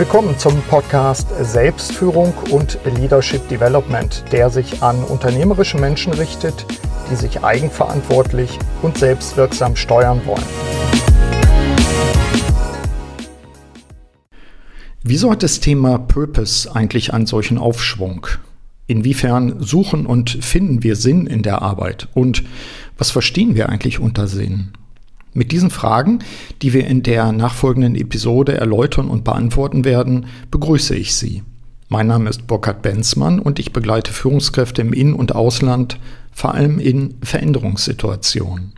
Willkommen zum Podcast Selbstführung und Leadership Development, der sich an unternehmerische Menschen richtet, die sich eigenverantwortlich und selbstwirksam steuern wollen. Wieso hat das Thema Purpose eigentlich einen solchen Aufschwung? Inwiefern suchen und finden wir Sinn in der Arbeit? Und was verstehen wir eigentlich unter Sinn? Mit diesen Fragen, die wir in der nachfolgenden Episode erläutern und beantworten werden, begrüße ich Sie. Mein Name ist Burkhard Benzmann und ich begleite Führungskräfte im In- und Ausland, vor allem in Veränderungssituationen.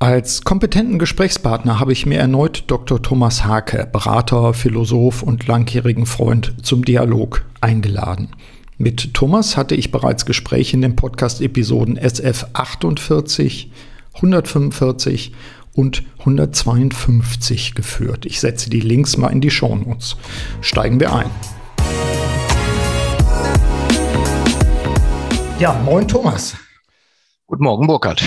Als kompetenten Gesprächspartner habe ich mir erneut Dr. Thomas Hake, Berater, Philosoph und langjährigen Freund, zum Dialog eingeladen. Mit Thomas hatte ich bereits Gespräche in den Podcast-Episoden SF 48, 145 und 152 geführt. Ich setze die Links mal in die Shownotes. Steigen wir ein. Ja, moin Thomas. Guten Morgen, Burkhard.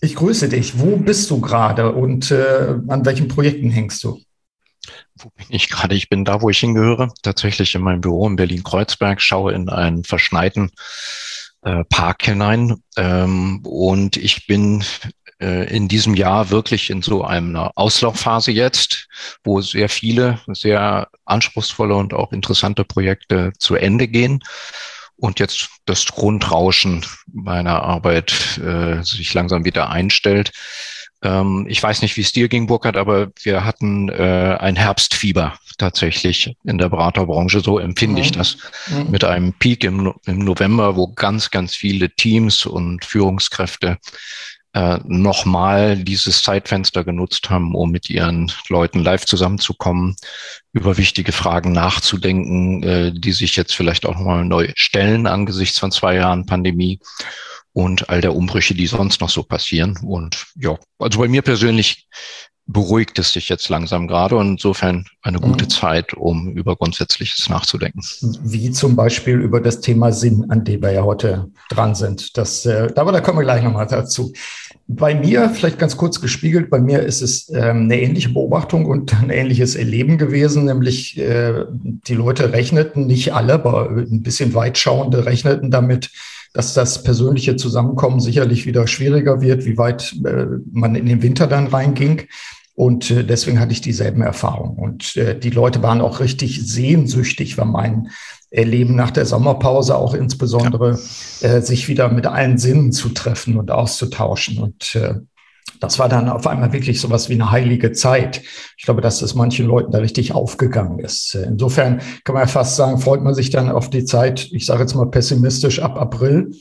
Ich grüße dich. Wo bist du gerade und äh, an welchen Projekten hängst du? Wo bin ich gerade? Ich bin da, wo ich hingehöre, tatsächlich in meinem Büro in Berlin-Kreuzberg, schaue in einen verschneiten äh, Park hinein ähm, und ich bin in diesem Jahr wirklich in so einer Auslaufphase jetzt, wo sehr viele sehr anspruchsvolle und auch interessante Projekte zu Ende gehen und jetzt das Grundrauschen meiner Arbeit äh, sich langsam wieder einstellt. Ähm, ich weiß nicht, wie es dir ging, Burkhard, aber wir hatten äh, ein Herbstfieber tatsächlich in der Beraterbranche. So empfinde ich mhm. das. Mhm. Mit einem Peak im, im November, wo ganz, ganz viele Teams und Führungskräfte äh, nochmal dieses Zeitfenster genutzt haben, um mit ihren Leuten live zusammenzukommen, über wichtige Fragen nachzudenken, äh, die sich jetzt vielleicht auch nochmal neu stellen angesichts von zwei Jahren Pandemie und all der Umbrüche, die sonst noch so passieren. Und ja, also bei mir persönlich beruhigt es sich jetzt langsam gerade und insofern eine gute mhm. Zeit, um über Grundsätzliches nachzudenken. Wie zum Beispiel über das Thema Sinn, an dem wir ja heute dran sind. Das, äh, aber da kommen wir gleich nochmal dazu. Bei mir, vielleicht ganz kurz gespiegelt, bei mir ist es ähm, eine ähnliche Beobachtung und ein ähnliches Erleben gewesen, nämlich äh, die Leute rechneten, nicht alle, aber ein bisschen weitschauende rechneten damit, dass das persönliche Zusammenkommen sicherlich wieder schwieriger wird, wie weit äh, man in den Winter dann reinging. Und äh, deswegen hatte ich dieselben Erfahrungen. Und äh, die Leute waren auch richtig sehnsüchtig, war mein Erleben nach der Sommerpause auch insbesondere, ja. äh, sich wieder mit allen Sinnen zu treffen und auszutauschen. Und äh, das war dann auf einmal wirklich sowas wie eine heilige Zeit. Ich glaube, dass es manchen Leuten da richtig aufgegangen ist. Insofern kann man ja fast sagen, freut man sich dann auf die Zeit, ich sage jetzt mal pessimistisch, ab April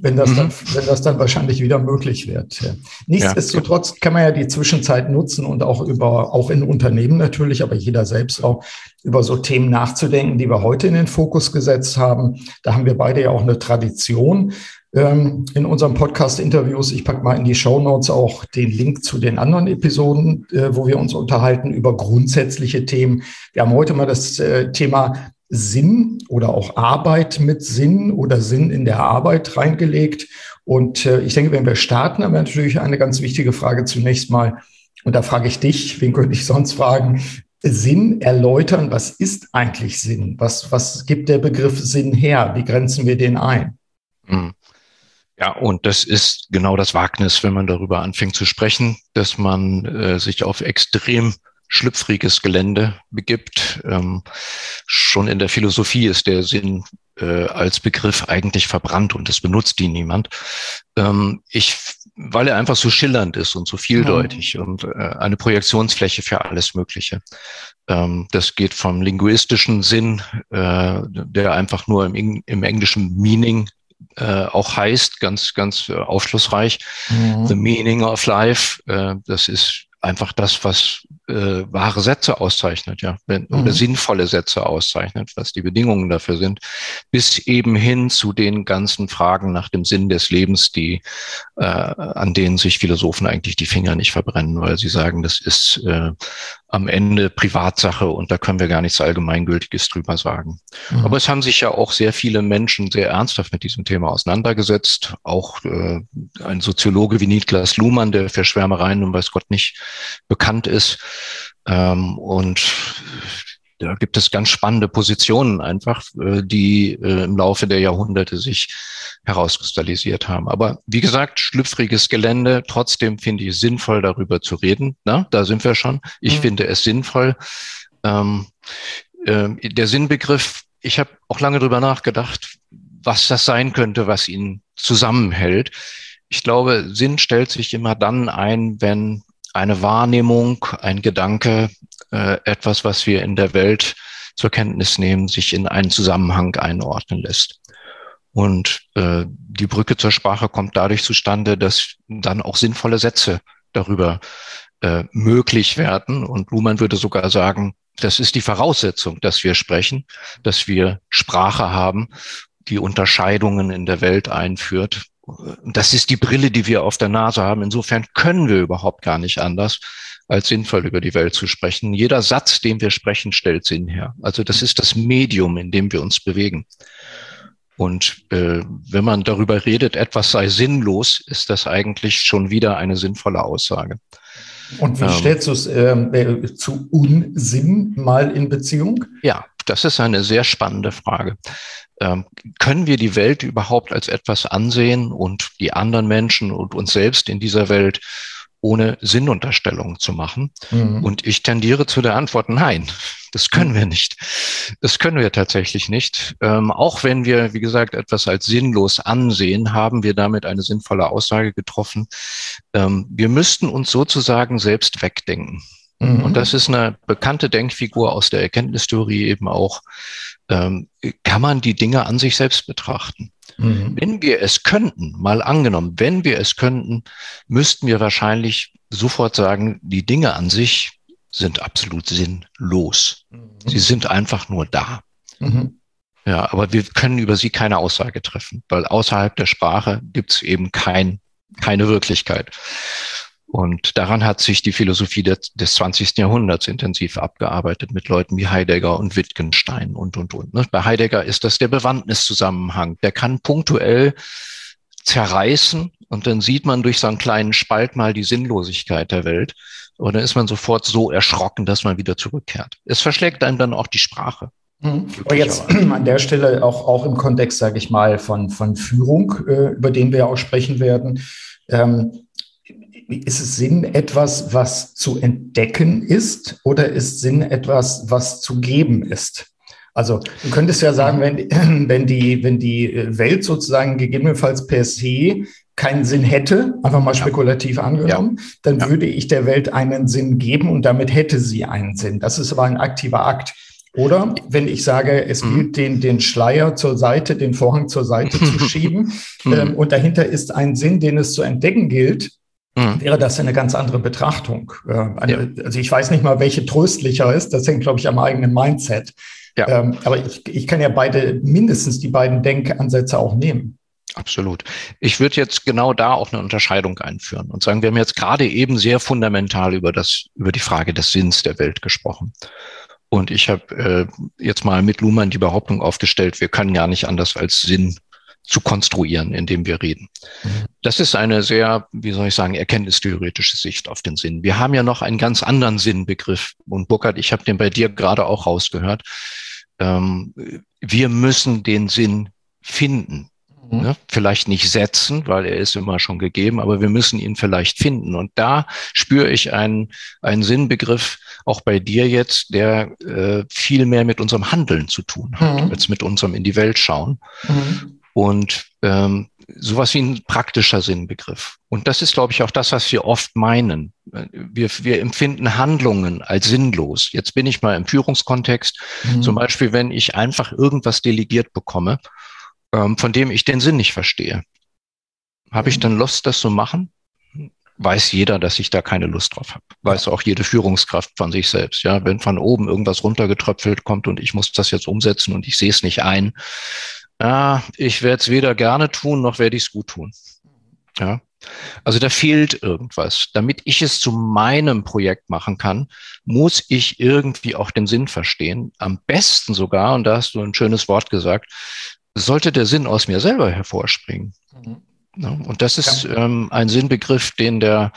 wenn das, mhm. dann, wenn das dann wahrscheinlich wieder möglich wird. Nichtsdestotrotz kann man ja die Zwischenzeit nutzen und auch über, auch in Unternehmen natürlich, aber jeder selbst auch über so Themen nachzudenken, die wir heute in den Fokus gesetzt haben. Da haben wir beide ja auch eine Tradition ähm, in unseren Podcast-Interviews. Ich packe mal in die Show Notes auch den Link zu den anderen Episoden, äh, wo wir uns unterhalten über grundsätzliche Themen. Wir haben heute mal das äh, Thema Sinn oder auch Arbeit mit Sinn oder Sinn in der Arbeit reingelegt. Und äh, ich denke, wenn wir starten, haben wir natürlich eine ganz wichtige Frage zunächst mal. Und da frage ich dich, wen könnte ich sonst fragen? Sinn erläutern. Was ist eigentlich Sinn? Was, was gibt der Begriff Sinn her? Wie grenzen wir den ein? Hm. Ja, und das ist genau das Wagnis, wenn man darüber anfängt zu sprechen, dass man äh, sich auf extrem schlüpfriges Gelände begibt. Ähm, schon in der Philosophie ist der Sinn äh, als Begriff eigentlich verbrannt und es benutzt ihn niemand. Ähm, ich, weil er einfach so schillernd ist und so vieldeutig mhm. und äh, eine Projektionsfläche für alles Mögliche. Ähm, das geht vom linguistischen Sinn, äh, der einfach nur im, im englischen Meaning äh, auch heißt, ganz, ganz äh, aufschlussreich. Mhm. The Meaning of Life, äh, das ist einfach das, was äh, wahre Sätze auszeichnet, ja, wenn, mhm. oder sinnvolle Sätze auszeichnet, was die Bedingungen dafür sind, bis eben hin zu den ganzen Fragen nach dem Sinn des Lebens, die äh, an denen sich Philosophen eigentlich die Finger nicht verbrennen, weil sie sagen, das ist äh, am Ende Privatsache und da können wir gar nichts Allgemeingültiges drüber sagen. Mhm. Aber es haben sich ja auch sehr viele Menschen sehr ernsthaft mit diesem Thema auseinandergesetzt. Auch äh, ein Soziologe wie Niklas Luhmann, der für Schwärmereien und weiß Gott nicht bekannt ist. Ähm, und da gibt es ganz spannende Positionen einfach, äh, die äh, im Laufe der Jahrhunderte sich herauskristallisiert haben. Aber wie gesagt, schlüpfriges Gelände. Trotzdem finde ich es sinnvoll, darüber zu reden. Na, da sind wir schon. Ich mhm. finde es sinnvoll. Ähm, äh, der Sinnbegriff, ich habe auch lange drüber nachgedacht, was das sein könnte, was ihn zusammenhält. Ich glaube, Sinn stellt sich immer dann ein, wenn eine Wahrnehmung, ein Gedanke, äh, etwas, was wir in der Welt zur Kenntnis nehmen, sich in einen Zusammenhang einordnen lässt. Und äh, die Brücke zur Sprache kommt dadurch zustande, dass dann auch sinnvolle Sätze darüber äh, möglich werden. Und Luhmann würde sogar sagen, das ist die Voraussetzung, dass wir sprechen, dass wir Sprache haben, die Unterscheidungen in der Welt einführt das ist die Brille, die wir auf der Nase haben. Insofern können wir überhaupt gar nicht anders, als sinnvoll über die Welt zu sprechen. Jeder Satz, den wir sprechen, stellt Sinn her. Also das ist das Medium, in dem wir uns bewegen. Und äh, wenn man darüber redet, etwas sei sinnlos, ist das eigentlich schon wieder eine sinnvolle Aussage. Und wie ähm, stellst du es ähm, äh, zu Unsinn mal in Beziehung? Ja, das ist eine sehr spannende Frage. Ähm, können wir die Welt überhaupt als etwas ansehen und die anderen Menschen und uns selbst in dieser Welt ohne Sinnunterstellung zu machen? Mhm. Und ich tendiere zu der Antwort, nein, das können wir nicht. Das können wir tatsächlich nicht. Ähm, auch wenn wir, wie gesagt, etwas als sinnlos ansehen, haben wir damit eine sinnvolle Aussage getroffen. Ähm, wir müssten uns sozusagen selbst wegdenken. Mhm. Und das ist eine bekannte Denkfigur aus der Erkenntnistheorie eben auch. Ähm, kann man die Dinge an sich selbst betrachten? Mhm. Wenn wir es könnten, mal angenommen, wenn wir es könnten, müssten wir wahrscheinlich sofort sagen, die Dinge an sich sind absolut sinnlos. Mhm. Sie sind einfach nur da. Mhm. Ja, aber wir können über sie keine Aussage treffen, weil außerhalb der Sprache gibt es eben kein, keine Wirklichkeit. Und daran hat sich die Philosophie des, des 20. Jahrhunderts intensiv abgearbeitet mit Leuten wie Heidegger und Wittgenstein und, und, und. Ne? Bei Heidegger ist das der Bewandtniszusammenhang. Der kann punktuell zerreißen und dann sieht man durch so einen kleinen Spalt mal die Sinnlosigkeit der Welt. Und dann ist man sofort so erschrocken, dass man wieder zurückkehrt. Es verschlägt einem dann auch die Sprache. Mhm. Aber jetzt an der Stelle auch, auch im Kontext, sage ich mal, von, von Führung, äh, über den wir auch sprechen werden. Ähm, ist es Sinn etwas, was zu entdecken ist oder ist Sinn etwas, was zu geben ist? Also du könntest ja sagen, wenn, wenn, die, wenn die Welt sozusagen gegebenenfalls per se keinen Sinn hätte, einfach mal spekulativ angenommen, ja. dann ja. würde ich der Welt einen Sinn geben und damit hätte sie einen Sinn. Das ist aber ein aktiver Akt. Oder wenn ich sage, es mhm. gilt, den, den Schleier zur Seite, den Vorhang zur Seite zu schieben mhm. ähm, und dahinter ist ein Sinn, den es zu entdecken gilt, mhm. wäre das eine ganz andere Betrachtung. Eine, ja. Also ich weiß nicht mal, welche tröstlicher ist. Das hängt, glaube ich, am eigenen Mindset. Ja. Ähm, aber ich, ich kann ja beide, mindestens die beiden Denkansätze auch nehmen. Absolut. Ich würde jetzt genau da auch eine Unterscheidung einführen und sagen, wir haben jetzt gerade eben sehr fundamental über das, über die Frage des Sinns der Welt gesprochen. Und ich habe äh, jetzt mal mit Luhmann die Behauptung aufgestellt, wir können gar nicht anders als Sinn zu konstruieren, indem wir reden. Mhm. Das ist eine sehr, wie soll ich sagen, erkenntnistheoretische Sicht auf den Sinn. Wir haben ja noch einen ganz anderen Sinnbegriff. Und Burkhard, ich habe den bei dir gerade auch rausgehört. Ähm, wir müssen den Sinn finden. Mhm. Ne? Vielleicht nicht setzen, weil er ist immer schon gegeben, aber wir müssen ihn vielleicht finden. Und da spüre ich einen, einen Sinnbegriff, auch bei dir jetzt, der äh, viel mehr mit unserem Handeln zu tun hat, mhm. als mit unserem in die Welt schauen. Mhm und ähm, sowas wie ein praktischer Sinnbegriff. Und das ist, glaube ich, auch das, was wir oft meinen. Wir, wir empfinden Handlungen als sinnlos. Jetzt bin ich mal im Führungskontext. Mhm. Zum Beispiel, wenn ich einfach irgendwas delegiert bekomme, ähm, von dem ich den Sinn nicht verstehe. Habe ich mhm. dann Lust, das zu machen? Weiß jeder, dass ich da keine Lust drauf habe. Weiß auch jede Führungskraft von sich selbst. Ja, wenn von oben irgendwas runtergetröpfelt kommt und ich muss das jetzt umsetzen und ich sehe es nicht ein, ja, ich werde es weder gerne tun, noch werde ich es gut tun. Ja. Also da fehlt irgendwas. Damit ich es zu meinem Projekt machen kann, muss ich irgendwie auch den Sinn verstehen. Am besten sogar, und da hast du ein schönes Wort gesagt, sollte der Sinn aus mir selber hervorspringen. Mhm. Ja, und das ist ja. ähm, ein Sinnbegriff, den der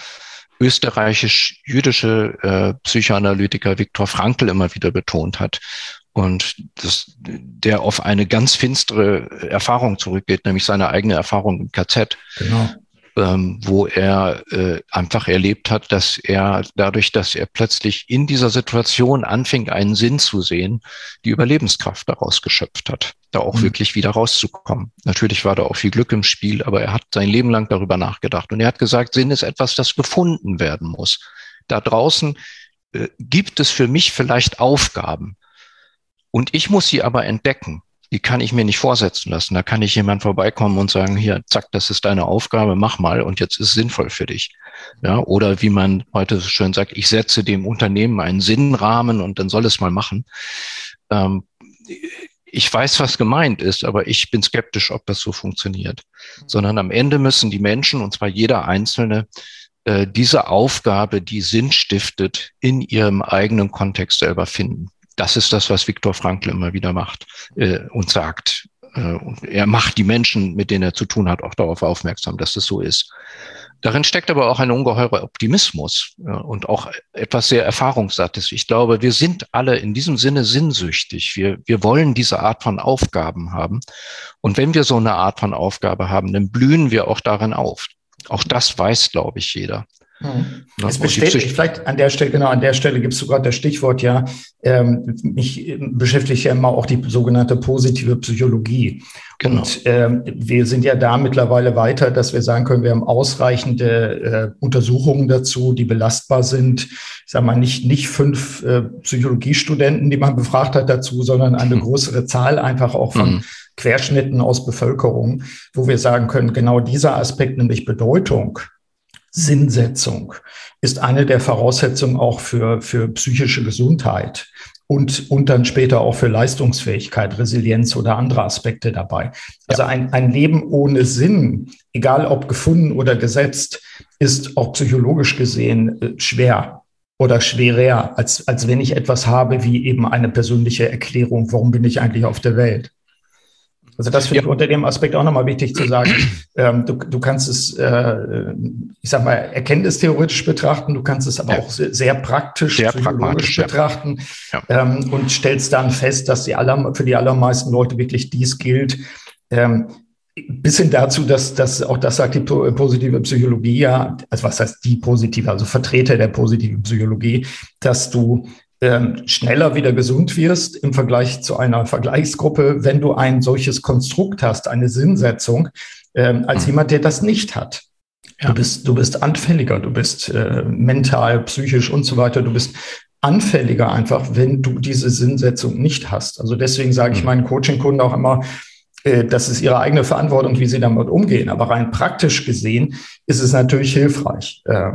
österreichisch-jüdische äh, Psychoanalytiker Viktor Frankl immer wieder betont hat und das, der auf eine ganz finstere Erfahrung zurückgeht, nämlich seine eigene Erfahrung im KZ. Genau ähm, wo er äh, einfach erlebt hat, dass er dadurch, dass er plötzlich in dieser Situation anfing, einen Sinn zu sehen, die Überlebenskraft daraus geschöpft hat, da auch mhm. wirklich wieder rauszukommen. Natürlich war da auch viel Glück im Spiel, aber er hat sein Leben lang darüber nachgedacht und er hat gesagt, Sinn ist etwas, das gefunden werden muss. Da draußen äh, gibt es für mich vielleicht Aufgaben und ich muss sie aber entdecken die kann ich mir nicht vorsetzen lassen. Da kann ich jemand vorbeikommen und sagen, hier, zack, das ist deine Aufgabe, mach mal und jetzt ist es sinnvoll für dich. Ja, oder wie man heute so schön sagt, ich setze dem Unternehmen einen Sinnrahmen und dann soll es mal machen. Ähm, ich weiß, was gemeint ist, aber ich bin skeptisch, ob das so funktioniert. Sondern am Ende müssen die Menschen, und zwar jeder Einzelne, äh, diese Aufgabe, die Sinn stiftet, in ihrem eigenen Kontext selber finden. Das ist das, was Viktor Frankl immer wieder macht äh, und sagt. Äh, er macht die Menschen, mit denen er zu tun hat, auch darauf aufmerksam, dass das so ist. Darin steckt aber auch ein ungeheurer Optimismus ja, und auch etwas sehr Erfahrungssattes. Ich glaube, wir sind alle in diesem Sinne sinnsüchtig. Wir, wir wollen diese Art von Aufgaben haben. Und wenn wir so eine Art von Aufgabe haben, dann blühen wir auch darin auf. Auch das weiß, glaube ich, jeder. Hm. Es besteht, vielleicht an der Stelle, genau, an der Stelle gibt es sogar das Stichwort, ja, ähm, mich beschäftigt ja immer auch die sogenannte positive Psychologie. Genau. Und ähm, wir sind ja da mittlerweile weiter, dass wir sagen können, wir haben ausreichende äh, Untersuchungen dazu, die belastbar sind. Ich sage mal, nicht, nicht fünf äh, Psychologiestudenten, die man befragt hat dazu, sondern eine mhm. größere Zahl einfach auch von mhm. Querschnitten aus Bevölkerung, wo wir sagen können, genau dieser Aspekt, nämlich Bedeutung, Sinnsetzung ist eine der Voraussetzungen auch für, für psychische Gesundheit und, und dann später auch für Leistungsfähigkeit, Resilienz oder andere Aspekte dabei. Also ein, ein Leben ohne Sinn, egal ob gefunden oder gesetzt, ist auch psychologisch gesehen äh, schwer oder schwerer, als, als wenn ich etwas habe wie eben eine persönliche Erklärung, warum bin ich eigentlich auf der Welt. Also das finde ja. ich unter dem Aspekt auch nochmal wichtig zu sagen. Ähm, du, du kannst es, äh, ich sag mal, erkenntnistheoretisch betrachten, du kannst es aber ja. auch sehr, sehr praktisch, sehr psychologisch betrachten ja. ähm, und stellst dann fest, dass die aller, für die allermeisten Leute wirklich dies gilt. Ähm, bis hin dazu, dass, dass auch das sagt die positive Psychologie ja, also was heißt die positive, also Vertreter der positiven Psychologie, dass du ähm, schneller wieder gesund wirst im Vergleich zu einer Vergleichsgruppe, wenn du ein solches Konstrukt hast, eine Sinnsetzung, ähm, als mhm. jemand, der das nicht hat. Ja. Du bist, du bist anfälliger, du bist äh, mental, psychisch und so weiter. Du bist anfälliger einfach, wenn du diese Sinnsetzung nicht hast. Also deswegen sage ich mhm. meinen Coaching-Kunden auch immer, äh, das ist ihre eigene Verantwortung, wie sie damit umgehen. Aber rein praktisch gesehen ist es natürlich hilfreich. Äh,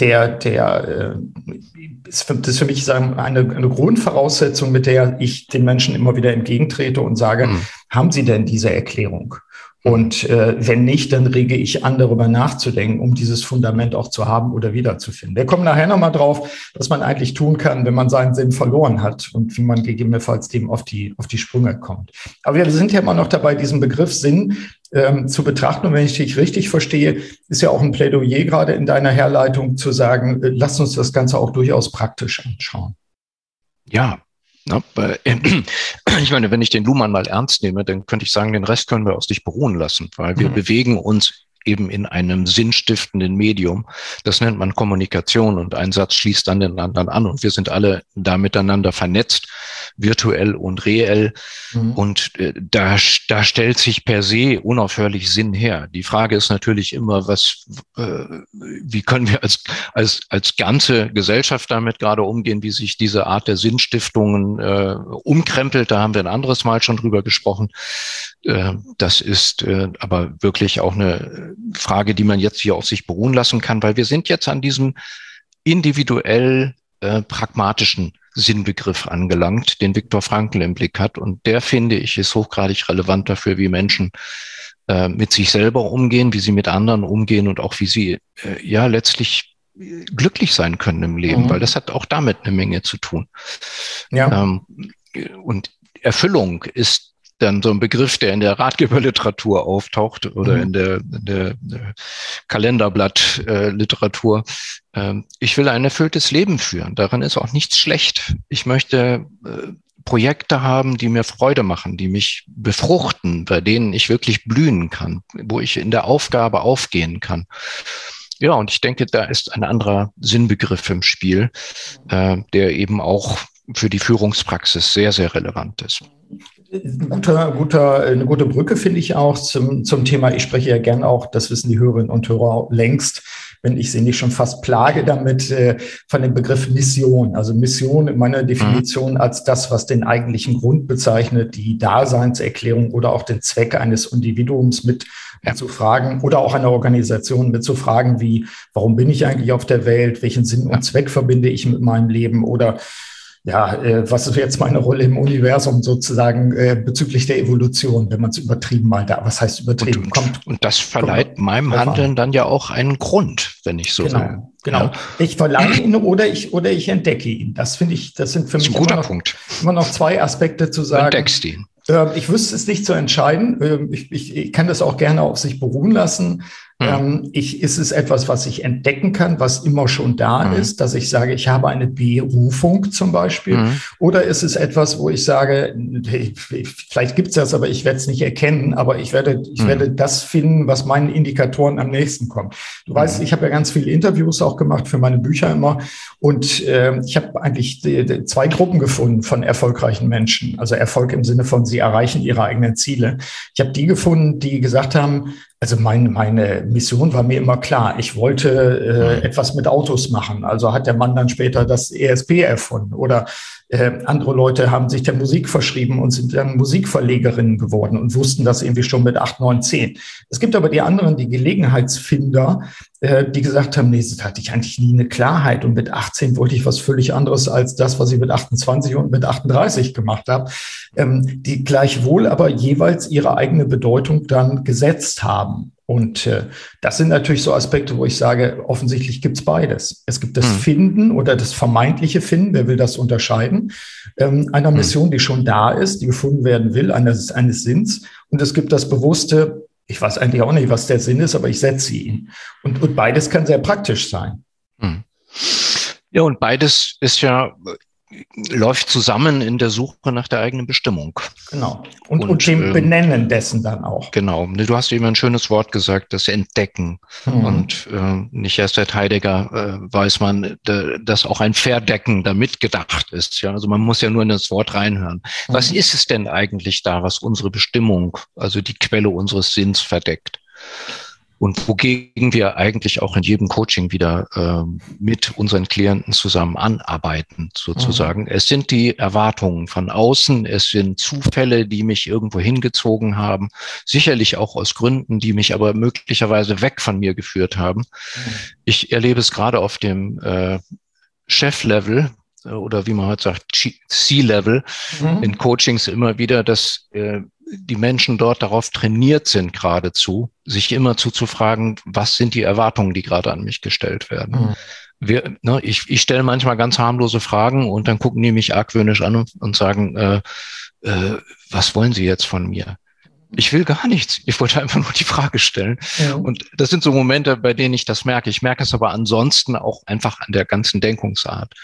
der, der äh, ist für, das ist für mich sagen, eine, eine Grundvoraussetzung, mit der ich den Menschen immer wieder entgegentrete und sage, mhm. haben Sie denn diese Erklärung? Und äh, wenn nicht, dann rege ich an, darüber nachzudenken, um dieses Fundament auch zu haben oder wiederzufinden. Wir kommen nachher nochmal drauf, was man eigentlich tun kann, wenn man seinen Sinn verloren hat und wie man gegebenenfalls dem auf die, auf die Sprünge kommt. Aber wir sind ja immer noch dabei, diesen Begriff Sinn ähm, zu betrachten. Und wenn ich dich richtig verstehe, ist ja auch ein Plädoyer gerade in deiner Herleitung zu sagen, äh, lass uns das Ganze auch durchaus praktisch anschauen. Ja, na, ich meine, wenn ich den Luhmann mal ernst nehme, dann könnte ich sagen, den Rest können wir aus dich beruhen lassen, weil wir mhm. bewegen uns eben in einem sinnstiftenden Medium. Das nennt man Kommunikation und ein Satz schließt dann den anderen an und wir sind alle da miteinander vernetzt, virtuell und reell. Mhm. Und äh, da, da stellt sich per se unaufhörlich Sinn her. Die Frage ist natürlich immer, was, äh, wie können wir als, als, als ganze Gesellschaft damit gerade umgehen, wie sich diese Art der Sinnstiftungen äh, umkrempelt. Da haben wir ein anderes Mal schon drüber gesprochen. Äh, das ist äh, aber wirklich auch eine Frage, die man jetzt hier auf sich beruhen lassen kann, weil wir sind jetzt an diesem individuell äh, pragmatischen Sinnbegriff angelangt, den Viktor Frankl im Blick hat. Und der, finde ich, ist hochgradig relevant dafür, wie Menschen äh, mit sich selber umgehen, wie sie mit anderen umgehen und auch wie sie äh, ja letztlich glücklich sein können im Leben, mhm. weil das hat auch damit eine Menge zu tun. Ja. Ähm, und Erfüllung ist dann so ein Begriff, der in der Ratgeberliteratur auftaucht oder mhm. in der, in der, der Kalenderblattliteratur. Ähm, ich will ein erfülltes Leben führen. Darin ist auch nichts schlecht. Ich möchte äh, Projekte haben, die mir Freude machen, die mich befruchten, bei denen ich wirklich blühen kann, wo ich in der Aufgabe aufgehen kann. Ja, und ich denke, da ist ein anderer Sinnbegriff im Spiel, äh, der eben auch für die Führungspraxis sehr, sehr relevant ist. Ein guter, guter, eine gute Brücke finde ich auch zum, zum Thema. Ich spreche ja gern auch, das wissen die Hörerinnen und Hörer längst, wenn ich sie nicht schon fast plage damit, äh, von dem Begriff Mission. Also Mission in meiner Definition als das, was den eigentlichen Grund bezeichnet, die Daseinserklärung oder auch den Zweck eines Individuums mit ja. zu fragen oder auch einer Organisation mit zu fragen, wie, warum bin ich eigentlich auf der Welt? Welchen Sinn und Zweck verbinde ich mit meinem Leben? Oder ja, äh, was ist jetzt meine Rolle im Universum sozusagen äh, bezüglich der Evolution, wenn man es übertrieben mal da, was heißt übertrieben? Und, und, und das verleiht kommt, meinem Handeln dann ja auch einen Grund, wenn ich so genau, will. Genau. Ja. Ich verleihe ihn oder ich, oder ich entdecke ihn. Das finde ich, das sind für das mich immer noch, immer noch, zwei Aspekte zu sagen. Du entdeckst ihn. Ähm, ich wüsste es nicht zu entscheiden. Ähm, ich, ich, ich kann das auch gerne auf sich beruhen lassen. Mhm. Ähm, ich, ist es etwas, was ich entdecken kann, was immer schon da mhm. ist, dass ich sage, ich habe eine Berufung zum Beispiel? Mhm. Oder ist es etwas, wo ich sage, vielleicht gibt es das, aber ich werde es nicht erkennen, aber ich werde, ich mhm. werde das finden, was meinen Indikatoren am nächsten kommt. Du weißt, mhm. ich habe ja ganz viele Interviews auch gemacht für meine Bücher immer und äh, ich habe eigentlich die, die zwei Gruppen gefunden von erfolgreichen Menschen. Also Erfolg im Sinne von, sie erreichen ihre eigenen Ziele. Ich habe die gefunden, die gesagt haben, also meine, meine Mission war mir immer klar. Ich wollte äh, mhm. etwas mit Autos machen. Also hat der Mann dann später das ESP erfunden. Oder äh, andere Leute haben sich der Musik verschrieben und sind dann Musikverlegerinnen geworden und wussten das irgendwie schon mit acht, neun, zehn. Es gibt aber die anderen, die Gelegenheitsfinder, äh, die gesagt haben, nee, das hatte ich eigentlich nie eine Klarheit. Und mit 18 wollte ich was völlig anderes als das, was ich mit 28 und mit 38 gemacht habe. Ähm, die gleichwohl aber jeweils ihre eigene Bedeutung dann gesetzt haben. Und äh, das sind natürlich so Aspekte, wo ich sage, offensichtlich gibt's beides. Es gibt das hm. Finden oder das vermeintliche Finden, wer will das unterscheiden, ähm, einer hm. Mission, die schon da ist, die gefunden werden will, eines, eines Sinns. Und es gibt das bewusste, ich weiß eigentlich auch nicht, was der Sinn ist, aber ich setze ihn. Und, und beides kann sehr praktisch sein. Hm. Ja, und beides ist ja läuft zusammen in der Suche nach der eigenen Bestimmung. Genau. Und, und, und dem ähm, Benennen dessen dann auch. Genau. Du hast eben ein schönes Wort gesagt, das Entdecken. Mhm. Und äh, nicht erst seit Heidegger äh, weiß man, dass auch ein Verdecken damit gedacht ist. Ja, also man muss ja nur in das Wort reinhören. Mhm. Was ist es denn eigentlich da, was unsere Bestimmung, also die Quelle unseres Sinns verdeckt? Und wogegen wir eigentlich auch in jedem Coaching wieder äh, mit unseren Klienten zusammen anarbeiten, sozusagen. Mhm. Es sind die Erwartungen von außen, es sind Zufälle, die mich irgendwo hingezogen haben, sicherlich auch aus Gründen, die mich aber möglicherweise weg von mir geführt haben. Mhm. Ich erlebe es gerade auf dem äh, Chef-Level, äh, oder wie man heute sagt, C-Level mhm. in Coachings immer wieder, dass äh, die Menschen dort darauf trainiert sind geradezu, sich immer zuzufragen, was sind die Erwartungen, die gerade an mich gestellt werden. Mhm. Wir, ne, ich, ich stelle manchmal ganz harmlose Fragen und dann gucken die mich argwöhnisch an und, und sagen, äh, äh, was wollen Sie jetzt von mir? Ich will gar nichts. Ich wollte einfach nur die Frage stellen. Ja. Und das sind so Momente, bei denen ich das merke. Ich merke es aber ansonsten auch einfach an der ganzen Denkungsart,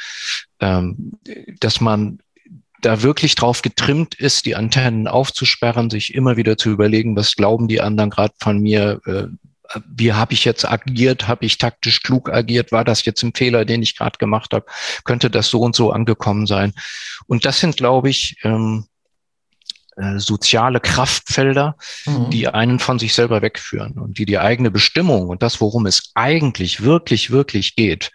ähm, dass man da wirklich drauf getrimmt ist, die Antennen aufzusperren, sich immer wieder zu überlegen, was glauben die anderen gerade von mir, äh, wie habe ich jetzt agiert, habe ich taktisch klug agiert, war das jetzt ein Fehler, den ich gerade gemacht habe, könnte das so und so angekommen sein. Und das sind, glaube ich, ähm, äh, soziale Kraftfelder, mhm. die einen von sich selber wegführen und die die eigene Bestimmung und das, worum es eigentlich wirklich, wirklich geht,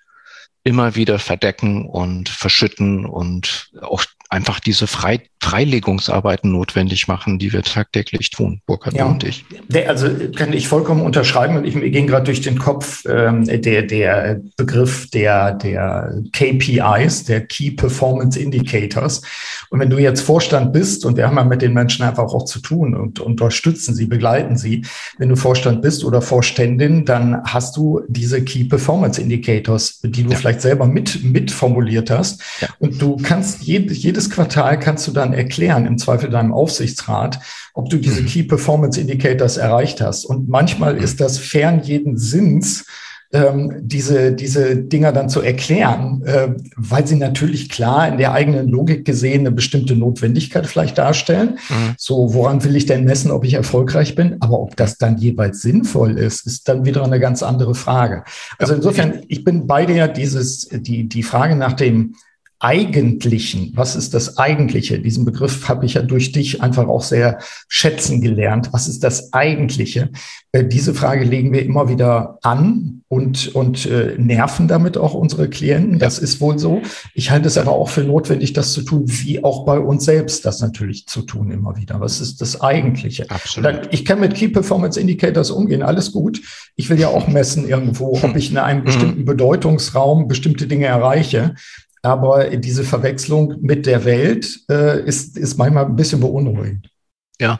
immer wieder verdecken und verschütten und auch einfach diese Frei Freilegungsarbeiten notwendig machen, die wir tagtäglich tun, Burkhard ja, und ich. Der, also kann ich vollkommen unterschreiben und ich, mir ging gerade durch den Kopf ähm, der, der Begriff der, der KPIs, der Key Performance Indicators. Und wenn du jetzt Vorstand bist, und wir haben ja mit den Menschen einfach auch zu tun und unterstützen sie, begleiten sie, wenn du Vorstand bist oder Vorständin, dann hast du diese Key Performance Indicators, die du ja. vielleicht selber mit, mit formuliert hast. Ja. Und du kannst jedes, jedes Quartal kannst du dann erklären, im Zweifel deinem Aufsichtsrat, ob du diese mhm. Key Performance Indicators erreicht hast. Und manchmal ist das fern jeden Sinns, ähm, diese, diese Dinger dann zu erklären, äh, weil sie natürlich klar in der eigenen Logik gesehen eine bestimmte Notwendigkeit vielleicht darstellen. Mhm. So, woran will ich denn messen, ob ich erfolgreich bin? Aber ob das dann jeweils sinnvoll ist, ist dann wieder eine ganz andere Frage. Also insofern, ich bin bei dir dieses, die, die Frage nach dem Eigentlichen, was ist das Eigentliche? Diesen Begriff habe ich ja durch dich einfach auch sehr schätzen gelernt. Was ist das Eigentliche? Äh, diese Frage legen wir immer wieder an und, und äh, nerven damit auch unsere Klienten. Das ist wohl so. Ich halte es aber auch für notwendig, das zu tun, wie auch bei uns selbst das natürlich zu tun immer wieder. Was ist das Eigentliche? Absolut. ich kann mit Key Performance Indicators umgehen, alles gut. Ich will ja auch messen irgendwo, ob ich in einem mhm. bestimmten Bedeutungsraum bestimmte Dinge erreiche. Aber diese Verwechslung mit der Welt äh, ist, ist manchmal ein bisschen beunruhigend. Ja,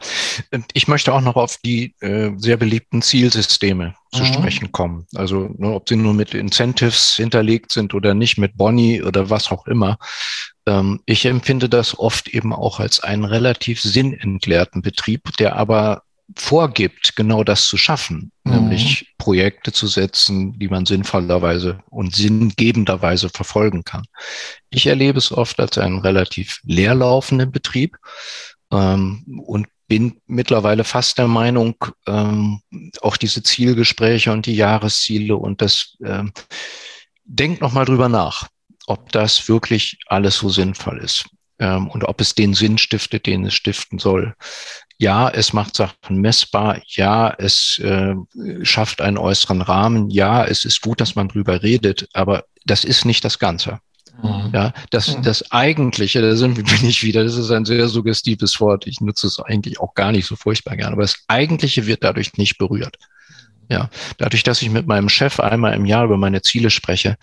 ich möchte auch noch auf die äh, sehr beliebten Zielsysteme zu mhm. sprechen kommen. Also ne, ob sie nur mit Incentives hinterlegt sind oder nicht, mit Boni oder was auch immer. Ähm, ich empfinde das oft eben auch als einen relativ sinnentleerten Betrieb, der aber vorgibt, genau das zu schaffen, mhm. nämlich Projekte zu setzen, die man sinnvollerweise und sinngebenderweise verfolgen kann. Ich erlebe es oft als einen relativ leerlaufenden Betrieb ähm, und bin mittlerweile fast der Meinung, ähm, auch diese Zielgespräche und die Jahresziele und das, ähm, denkt nochmal drüber nach, ob das wirklich alles so sinnvoll ist ähm, und ob es den Sinn stiftet, den es stiften soll. Ja, es macht Sachen messbar. Ja, es äh, schafft einen äußeren Rahmen. Ja, es ist gut, dass man drüber redet, aber das ist nicht das Ganze. Mhm. Ja, das, mhm. das Eigentliche, da sind, bin ich wieder, das ist ein sehr suggestives Wort. Ich nutze es eigentlich auch gar nicht so furchtbar gern, aber das Eigentliche wird dadurch nicht berührt. Ja, dadurch, dass ich mit meinem Chef einmal im Jahr über meine Ziele spreche,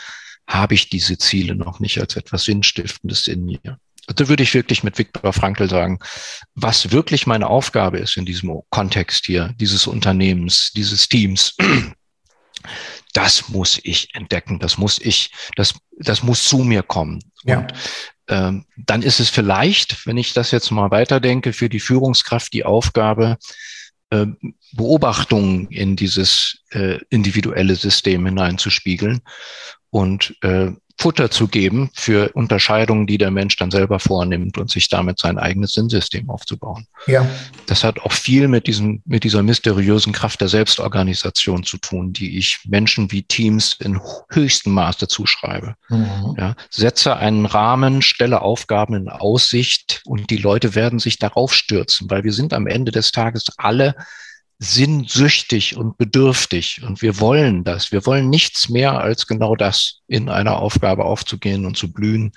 habe ich diese Ziele noch nicht als etwas Sinnstiftendes in mir da würde ich wirklich mit Viktor Frankl sagen, was wirklich meine Aufgabe ist in diesem Kontext hier, dieses Unternehmens, dieses Teams, das muss ich entdecken, das muss ich, das, das muss zu mir kommen. Ja. Und ähm, dann ist es vielleicht, wenn ich das jetzt mal weiterdenke, für die Führungskraft die Aufgabe, äh, Beobachtungen in dieses äh, individuelle System hineinzuspiegeln und äh, Futter zu geben für Unterscheidungen, die der Mensch dann selber vornimmt und sich damit sein eigenes Sinnsystem aufzubauen. Ja. Das hat auch viel mit diesem, mit dieser mysteriösen Kraft der Selbstorganisation zu tun, die ich Menschen wie Teams in höchstem Maße zuschreibe. Mhm. Ja, setze einen Rahmen, stelle Aufgaben in Aussicht und die Leute werden sich darauf stürzen, weil wir sind am Ende des Tages alle sinnsüchtig und bedürftig. Und wir wollen das. Wir wollen nichts mehr als genau das, in einer Aufgabe aufzugehen und zu blühen.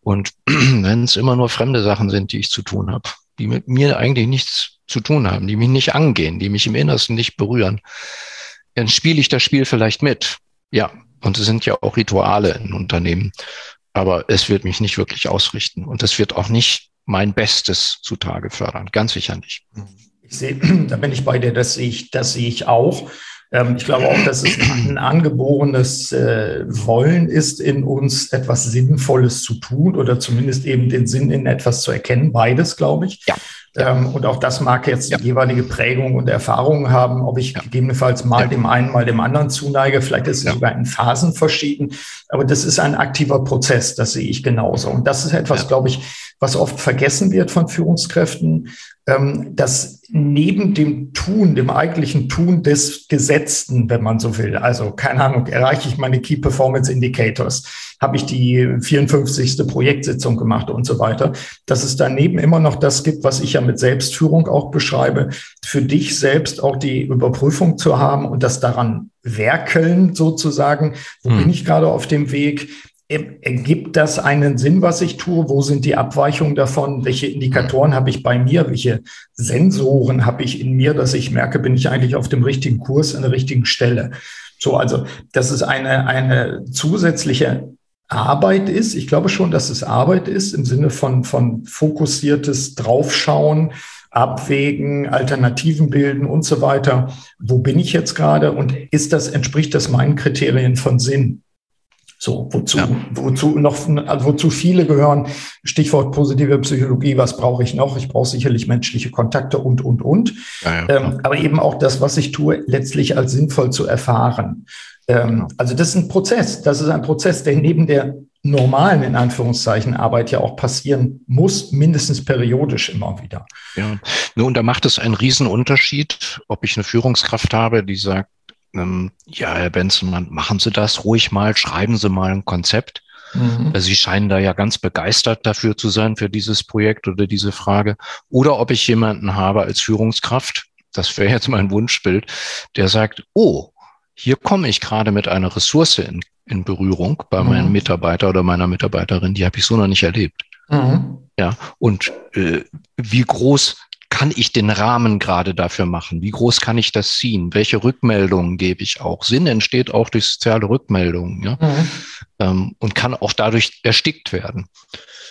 Und wenn es immer nur fremde Sachen sind, die ich zu tun habe, die mit mir eigentlich nichts zu tun haben, die mich nicht angehen, die mich im Innersten nicht berühren, dann spiele ich das Spiel vielleicht mit. Ja, und es sind ja auch Rituale in Unternehmen. Aber es wird mich nicht wirklich ausrichten. Und es wird auch nicht mein Bestes zutage fördern. Ganz sicher nicht. Ich sehe, da bin ich bei dir, das sehe ich, das sehe ich auch. Ähm, ich glaube auch, dass es ein angeborenes äh, Wollen ist, in uns etwas Sinnvolles zu tun oder zumindest eben den Sinn in etwas zu erkennen. Beides, glaube ich. Ja. Ähm, und auch das mag jetzt ja. jeweilige Prägung und Erfahrungen haben, ob ich ja. gegebenenfalls mal ja. dem einen, mal dem anderen zuneige. Vielleicht ist es sogar in Phasen verschieden. Aber das ist ein aktiver Prozess, das sehe ich genauso. Und das ist etwas, glaube ich, was oft vergessen wird von Führungskräften, ähm, dass neben dem Tun, dem eigentlichen Tun des Gesetzten, wenn man so will, also keine Ahnung, erreiche ich meine Key Performance Indicators, habe ich die 54. Projektsitzung gemacht und so weiter, dass es daneben immer noch das gibt, was ich ja mit Selbstführung auch beschreibe, für dich selbst auch die Überprüfung zu haben und das daran werkeln sozusagen, wo hm. bin ich gerade auf dem Weg, Ergibt das einen Sinn, was ich tue? Wo sind die Abweichungen davon? Welche Indikatoren habe ich bei mir? Welche Sensoren habe ich in mir, dass ich merke, bin ich eigentlich auf dem richtigen Kurs an der richtigen Stelle? So, also, dass es eine, eine zusätzliche Arbeit ist. Ich glaube schon, dass es Arbeit ist im Sinne von, von fokussiertes Draufschauen, Abwägen, Alternativen bilden und so weiter. Wo bin ich jetzt gerade? Und ist das, entspricht das meinen Kriterien von Sinn? So, wozu, ja. wozu noch, also wozu viele gehören, Stichwort positive Psychologie, was brauche ich noch? Ich brauche sicherlich menschliche Kontakte und, und, und. Ja, ja, ähm, aber eben auch das, was ich tue, letztlich als sinnvoll zu erfahren. Ähm, genau. also das ist ein Prozess. Das ist ein Prozess, der neben der normalen, in Anführungszeichen, Arbeit ja auch passieren muss, mindestens periodisch immer wieder. Ja, nun, da macht es einen Riesenunterschied, ob ich eine Führungskraft habe, die sagt, ähm, ja, Herr Benzenmann, machen Sie das ruhig mal, schreiben Sie mal ein Konzept. Mhm. Sie scheinen da ja ganz begeistert dafür zu sein, für dieses Projekt oder diese Frage. Oder ob ich jemanden habe als Führungskraft, das wäre jetzt mein Wunschbild, der sagt, oh, hier komme ich gerade mit einer Ressource in, in Berührung bei mhm. meinem Mitarbeiter oder meiner Mitarbeiterin, die habe ich so noch nicht erlebt. Mhm. Ja, und äh, wie groß kann ich den Rahmen gerade dafür machen? Wie groß kann ich das ziehen? Welche Rückmeldungen gebe ich auch? Sinn entsteht auch durch soziale Rückmeldungen, ja, mhm. ähm, und kann auch dadurch erstickt werden.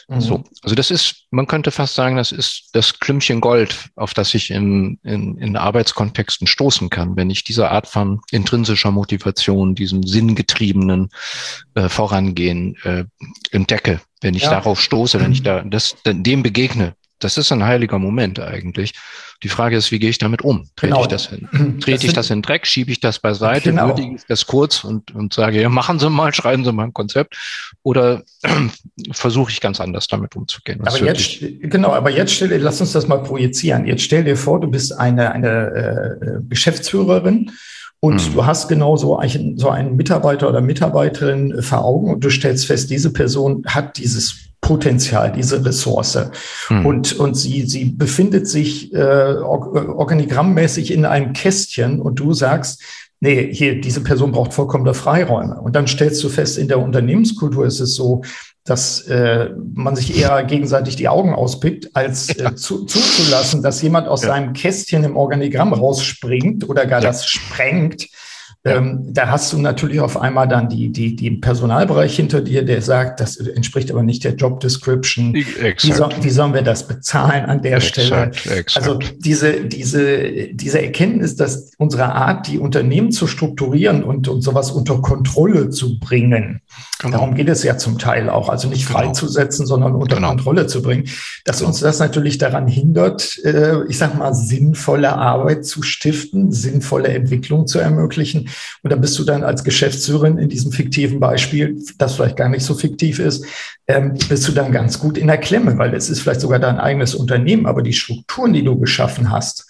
Mhm. So, also das ist, man könnte fast sagen, das ist das Klümpchen Gold, auf das ich in, in, in Arbeitskontexten stoßen kann, wenn ich diese Art von intrinsischer Motivation, diesem sinngetriebenen äh, Vorangehen äh, entdecke, wenn ich ja. darauf stoße, wenn ich da das, dem begegne, das ist ein heiliger Moment eigentlich. Die Frage ist, wie gehe ich damit um? Trete genau. ich das hin? Trete das ich das in Dreck? Schiebe ich das beiseite? Genau. Würdige ich das kurz und, und sage, ja, machen Sie mal, schreiben Sie mal ein Konzept? Oder versuche ich ganz anders damit umzugehen? aber jetzt, genau, aber jetzt stell dir, lass uns das mal projizieren. Jetzt stell dir vor, du bist eine, eine äh, Geschäftsführerin und mhm. du hast genau so einen, so einen Mitarbeiter oder Mitarbeiterin vor Augen und du stellst fest, diese Person hat dieses Potenzial, diese Ressource. Hm. Und, und sie, sie befindet sich äh, organigrammmäßig in einem Kästchen und du sagst, nee, hier, diese Person braucht vollkommene Freiräume. Und dann stellst du fest, in der Unternehmenskultur ist es so, dass äh, man sich eher gegenseitig die Augen auspickt, als äh, zu, zuzulassen, dass jemand aus ja. seinem Kästchen im Organigramm rausspringt oder gar ja. das sprengt ähm, da hast du natürlich auf einmal dann die, die, die Personalbereich hinter dir, der sagt, das entspricht aber nicht der Job Description. Wie, soll, wie sollen wir das bezahlen an der exakt, Stelle? Exakt. Also diese, diese, diese Erkenntnis, dass unsere Art, die Unternehmen zu strukturieren und, und sowas unter Kontrolle zu bringen, genau. darum geht es ja zum Teil auch, also nicht genau. freizusetzen, sondern unter genau. Kontrolle zu bringen, dass uns das natürlich daran hindert, äh, ich sag mal, sinnvolle Arbeit zu stiften, sinnvolle Entwicklung zu ermöglichen und da bist du dann als Geschäftsführerin in diesem fiktiven Beispiel, das vielleicht gar nicht so fiktiv ist, ähm, bist du dann ganz gut in der Klemme, weil es ist vielleicht sogar dein eigenes Unternehmen, aber die Strukturen, die du geschaffen hast,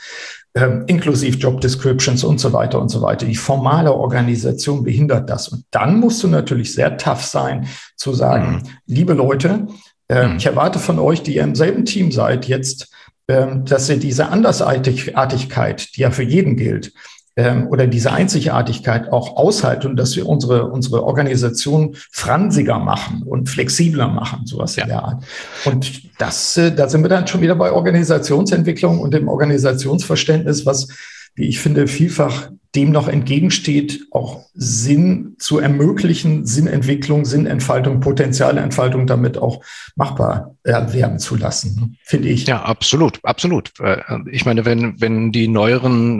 ähm, inklusive Job Descriptions und so weiter und so weiter. Die formale Organisation behindert das. Und dann musst du natürlich sehr tough sein, zu sagen, mhm. liebe Leute, äh, mhm. ich erwarte von euch, die ihr im selben Team seid, jetzt, äh, dass ihr diese Andersartigkeit, die ja für jeden gilt, ähm, oder diese Einzigartigkeit auch aushalten und dass wir unsere, unsere Organisation fransiger machen und flexibler machen, sowas ja. in der Art. Und das, äh, da sind wir dann schon wieder bei Organisationsentwicklung und dem Organisationsverständnis, was, wie ich finde, vielfach dem noch entgegensteht, auch Sinn zu ermöglichen, Sinnentwicklung, Sinnentfaltung, Potenzialentfaltung damit auch machbar äh, werden zu lassen, finde ich. Ja, absolut, absolut. Äh, ich meine, wenn, wenn die neueren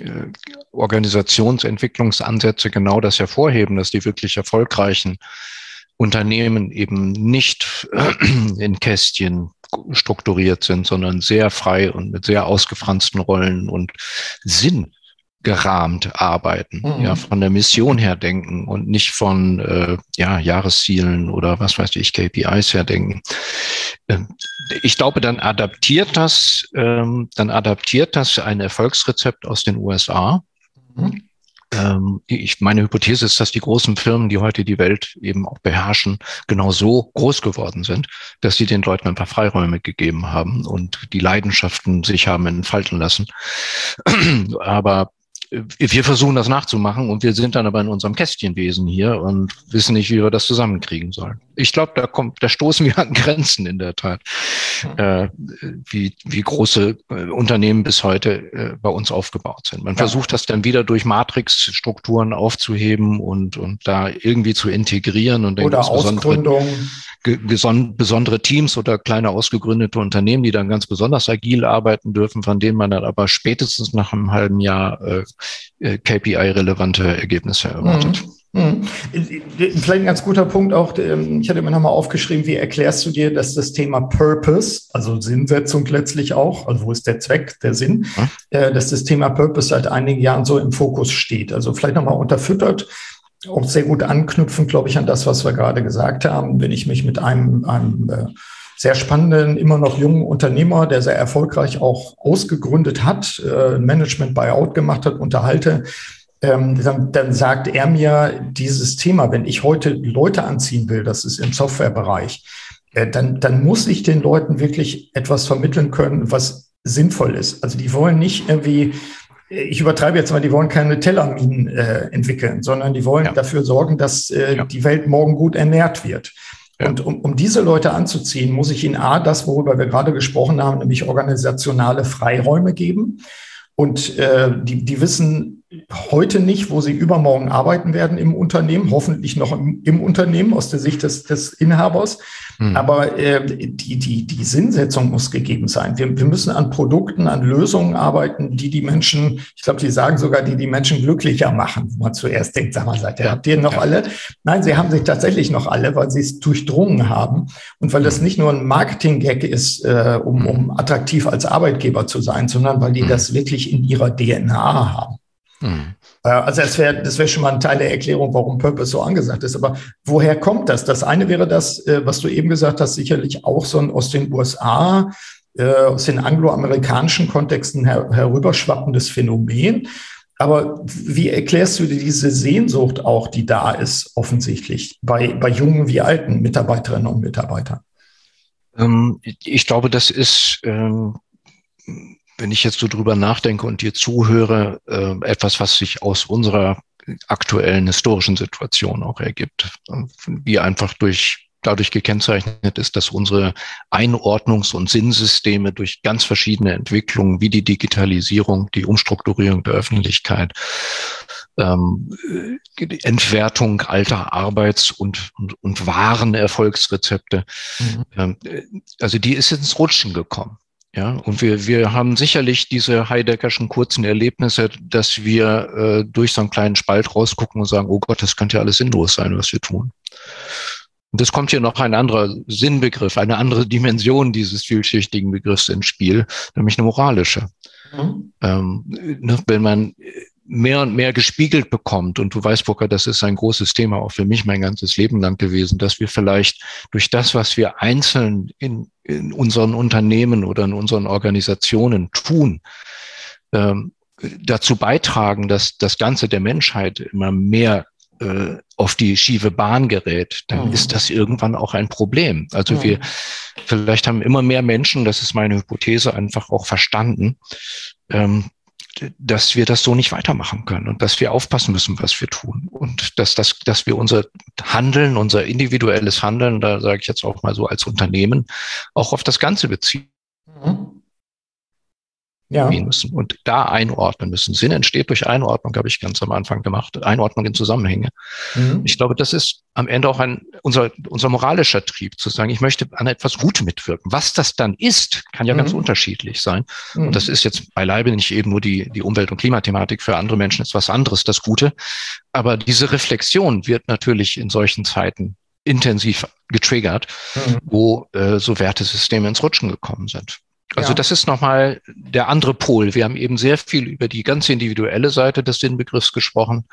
äh, Organisationsentwicklungsansätze genau das hervorheben, dass die wirklich erfolgreichen Unternehmen eben nicht in Kästchen strukturiert sind, sondern sehr frei und mit sehr ausgefransten Rollen und Sinn gerahmt arbeiten, mhm. ja, von der Mission her denken und nicht von äh, ja, Jahreszielen oder was weiß ich, KPIs her denken. Ähm, ich glaube, dann adaptiert das, ähm, dann adaptiert das ein Erfolgsrezept aus den USA. Mhm. Ähm, ich, meine Hypothese ist, dass die großen Firmen, die heute die Welt eben auch beherrschen, genau so groß geworden sind, dass sie den Leuten ein paar Freiräume gegeben haben und die Leidenschaften sich haben entfalten lassen. Aber wir versuchen das nachzumachen und wir sind dann aber in unserem Kästchenwesen hier und wissen nicht, wie wir das zusammenkriegen sollen. Ich glaube, da kommt, da stoßen wir an Grenzen in der Tat, äh, wie, wie große äh, Unternehmen bis heute äh, bei uns aufgebaut sind. Man ja. versucht das dann wieder durch Matrixstrukturen aufzuheben und, und da irgendwie zu integrieren und Oder Ausgründung besondere Teams oder kleine ausgegründete Unternehmen, die dann ganz besonders agil arbeiten dürfen, von denen man dann aber spätestens nach einem halben Jahr äh, äh KPI-relevante Ergebnisse erwartet. Mhm. Hm. Vielleicht ein ganz guter Punkt auch, ähm, ich hatte mir nochmal aufgeschrieben, wie erklärst du dir, dass das Thema Purpose, also Sinnsetzung letztlich auch, also wo ist der Zweck, der Sinn, hm. dass das Thema Purpose seit einigen Jahren so im Fokus steht. Also vielleicht nochmal unterfüttert, auch sehr gut anknüpfend, glaube ich, an das, was wir gerade gesagt haben, wenn ich mich mit einem, einem äh, sehr spannenden, immer noch jungen Unternehmer, der sehr erfolgreich auch ausgegründet hat, äh, Management Buyout gemacht hat, unterhalte, ähm, dann, dann sagt er mir dieses Thema, wenn ich heute Leute anziehen will, das ist im Softwarebereich, äh, dann, dann muss ich den Leuten wirklich etwas vermitteln können, was sinnvoll ist. Also die wollen nicht irgendwie ich übertreibe jetzt mal, die wollen keine Tellerminen äh, entwickeln, sondern die wollen ja. dafür sorgen, dass äh, ja. die Welt morgen gut ernährt wird. Ja. Und um, um diese Leute anzuziehen, muss ich ihnen A, das, worüber wir gerade gesprochen haben, nämlich organisationale Freiräume geben. Und äh, die, die wissen heute nicht, wo sie übermorgen arbeiten werden im Unternehmen, hoffentlich noch im, im Unternehmen aus der Sicht des, des Inhabers. Mhm. Aber äh, die, die, die Sinnsetzung muss gegeben sein. Wir, wir müssen an Produkten, an Lösungen arbeiten, die die Menschen, ich glaube, die sagen sogar, die die Menschen glücklicher machen, wo man zuerst denkt, sag mal, seid ihr, habt ihr noch ja. alle? Nein, sie haben sich tatsächlich noch alle, weil sie es durchdrungen haben und weil das hm. nicht nur ein Marketing-Gag ist, äh, um, um attraktiv als Arbeitgeber zu sein, sondern weil die mhm. das wirklich in ihrer DNA haben. Mhm. Also das wäre das wäre schon mal ein Teil der Erklärung, warum Purpose so angesagt ist. Aber woher kommt das? Das eine wäre das, äh, was du eben gesagt hast, sicherlich auch so ein aus den USA, äh, aus den angloamerikanischen Kontexten her herüberschwappendes Phänomen. Aber wie erklärst du dir diese Sehnsucht auch, die da ist, offensichtlich, bei, bei jungen wie alten Mitarbeiterinnen und Mitarbeitern? Ähm, ich glaube, das ist ähm, wenn ich jetzt so drüber nachdenke und dir zuhöre, äh, etwas, was sich aus unserer aktuellen historischen Situation auch ergibt, wie einfach durch dadurch gekennzeichnet ist, dass unsere Einordnungs- und Sinnsysteme durch ganz verschiedene Entwicklungen wie die Digitalisierung, die Umstrukturierung der Öffentlichkeit, ähm, die Entwertung alter Arbeits- und, und, und wahren Erfolgsrezepte, mhm. ähm, also die ist ins Rutschen gekommen. Ja, und wir, wir haben sicherlich diese Heideckerschen kurzen Erlebnisse, dass wir äh, durch so einen kleinen Spalt rausgucken und sagen, oh Gott, das könnte ja alles sinnlos sein, was wir tun. Und es kommt hier noch ein anderer Sinnbegriff, eine andere Dimension dieses vielschichtigen Begriffs ins Spiel, nämlich eine moralische. Mhm. Ähm, ne, wenn man mehr und mehr gespiegelt bekommt. Und du weißt, Booker, das ist ein großes Thema auch für mich mein ganzes Leben lang gewesen, dass wir vielleicht durch das, was wir einzeln in, in unseren Unternehmen oder in unseren Organisationen tun, ähm, dazu beitragen, dass das Ganze der Menschheit immer mehr äh, auf die schiefe Bahn gerät, dann mhm. ist das irgendwann auch ein Problem. Also mhm. wir, vielleicht haben immer mehr Menschen, das ist meine Hypothese, einfach auch verstanden, ähm, dass wir das so nicht weitermachen können und dass wir aufpassen müssen, was wir tun und dass, dass, dass wir unser Handeln, unser individuelles Handeln, da sage ich jetzt auch mal so als Unternehmen, auch auf das Ganze beziehen. Mhm ja. müssen und da einordnen müssen. Sinn entsteht durch Einordnung, habe ich ganz am Anfang gemacht. Einordnung in Zusammenhänge. Mhm. Ich glaube, das ist am Ende auch ein, unser, unser moralischer Trieb, zu sagen, ich möchte an etwas Gute mitwirken. Was das dann ist, kann ja mhm. ganz unterschiedlich sein. Mhm. Und das ist jetzt beileibe nicht eben nur die, die Umwelt- und Klimathematik. Für andere Menschen ist was anderes das Gute. Aber diese Reflexion wird natürlich in solchen Zeiten intensiv getriggert, mhm. wo äh, so Wertesysteme ins Rutschen gekommen sind. Also ja. das ist nochmal der andere Pol. Wir haben eben sehr viel über die ganz individuelle Seite des Sinnbegriffs gesprochen.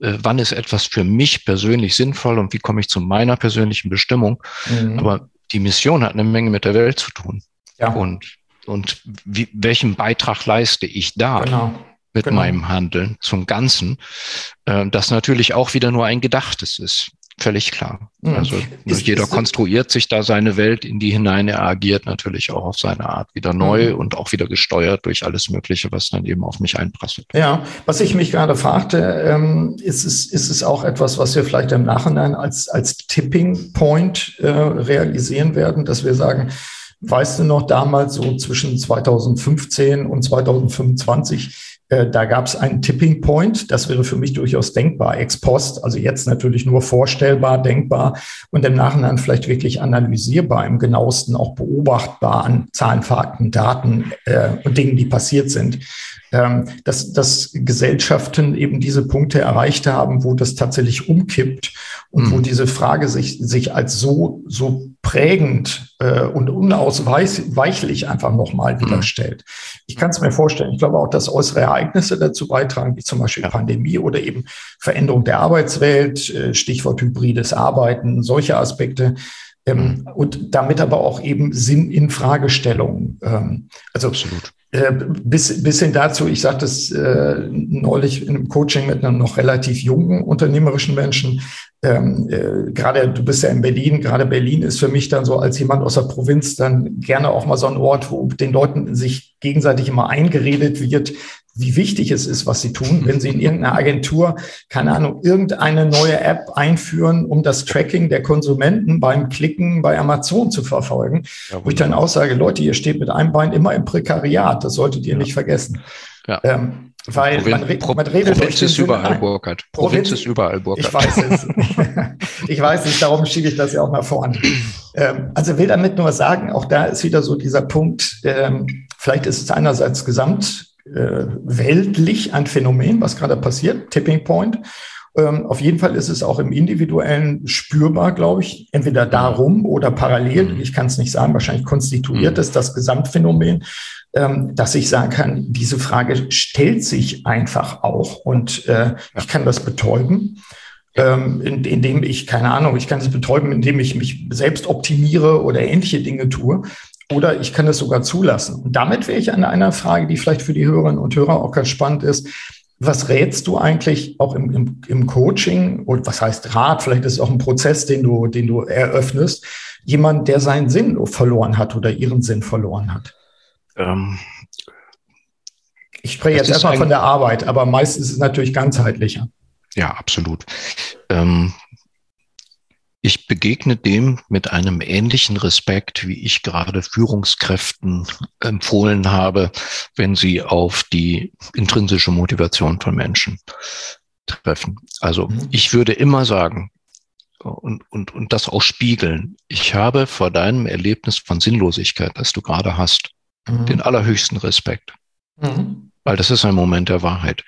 Äh, wann ist etwas für mich persönlich sinnvoll und wie komme ich zu meiner persönlichen Bestimmung? Mhm. Aber die Mission hat eine Menge mit der Welt zu tun. Ja. Und, und wie, welchen Beitrag leiste ich da? Genau. Mit genau. meinem Handeln zum Ganzen, äh, das natürlich auch wieder nur ein Gedachtes ist. Völlig klar. Mhm. Also ist, jeder ist, konstruiert sich da seine Welt in die hinein. Er agiert natürlich auch auf seine Art wieder neu mhm. und auch wieder gesteuert durch alles Mögliche, was dann eben auf mich einprasselt. Ja, was ich mich gerade fragte, ähm, ist, es, ist es auch etwas, was wir vielleicht im Nachhinein als, als Tipping Point äh, realisieren werden, dass wir sagen, weißt du noch damals so zwischen 2015 und 2025, Äh, da gab es einen Tipping Point. Das wäre für mich durchaus denkbar, ex post. Also jetzt natürlich nur vorstellbar, denkbar und im Nachhinein vielleicht wirklich analysierbar, im genauesten auch beobachtbar an Zahlen, Fakten, Daten äh, und Dingen, die passiert sind dass, dass Gesellschaften eben diese Punkte erreicht haben, wo das tatsächlich umkippt und mhm. wo diese Frage sich, sich als so, so prägend äh, und unausweichlich einfach nochmal wieder mhm. stellt. Ich kann es mir vorstellen. Ich glaube auch, dass äußere Ereignisse dazu beitragen, wie zum Beispiel ja. Pandemie oder eben Veränderung der Arbeitswelt, äh, Stichwort hybrides Arbeiten, solche Aspekte. Ähm, mhm. und damit aber auch eben Sinn in Fragestellungen. Ähm, also Absolut. Äh, bis, bis hin dazu, ich sagte es äh, neulich in einem Coaching mit einem noch relativ jungen unternehmerischen Menschen, ähm, äh, gerade du bist ja in Berlin, gerade Berlin ist für mich dann so als jemand aus der Provinz dann gerne auch mal so ein Ort, wo den Leuten sich gegenseitig immer eingeredet wird, wie wichtig es ist, was sie tun, wenn sie in irgendeiner Agentur, keine Ahnung, irgendeine neue App einführen, um das Tracking der Konsumenten beim Klicken bei Amazon zu verfolgen. Ja, wo ich dann auch sage, Leute, ihr steht mit einem Bein immer im Prekariat, das solltet ihr ja. nicht vergessen. Ja. Ähm, weil Provin man, Pro man redet Provinz ist überall Burkhardt. Provinz, Provinz ist überall Burkhardt. Ich weiß es. ich weiß es, darum schiebe ich das ja auch mal vorne. Ähm, also will damit nur sagen, auch da ist wieder so dieser Punkt, ähm, vielleicht ist es einerseits gesamt äh, weltlich ein Phänomen, was gerade passiert, Tipping Point. Ähm, auf jeden Fall ist es auch im Individuellen spürbar, glaube ich, entweder darum oder parallel. Mhm. Ich kann es nicht sagen, wahrscheinlich konstituiert mhm. es das Gesamtphänomen, ähm, dass ich sagen kann, diese Frage stellt sich einfach auch und äh, ich kann das betäuben. Ähm, in, indem ich, keine Ahnung, ich kann es betäuben, indem ich mich selbst optimiere oder ähnliche Dinge tue. Oder ich kann es sogar zulassen. Und damit wäre ich an einer Frage, die vielleicht für die Hörerinnen und Hörer auch ganz spannend ist. Was rätst du eigentlich auch im, im, im Coaching? Und was heißt Rat? Vielleicht ist es auch ein Prozess, den du, den du eröffnest. Jemand, der seinen Sinn verloren hat oder ihren Sinn verloren hat. Ähm, ich spreche jetzt erstmal von der Arbeit, aber meistens ist es natürlich ganzheitlicher. Ja, absolut. Ähm, ich begegne dem mit einem ähnlichen Respekt, wie ich gerade Führungskräften empfohlen habe, wenn sie auf die intrinsische Motivation von Menschen treffen. Also mhm. ich würde immer sagen, und, und, und das auch spiegeln. Ich habe vor deinem Erlebnis von Sinnlosigkeit, das du gerade hast, mhm. den allerhöchsten Respekt. Mhm. Weil das ist ein Moment der Wahrheit.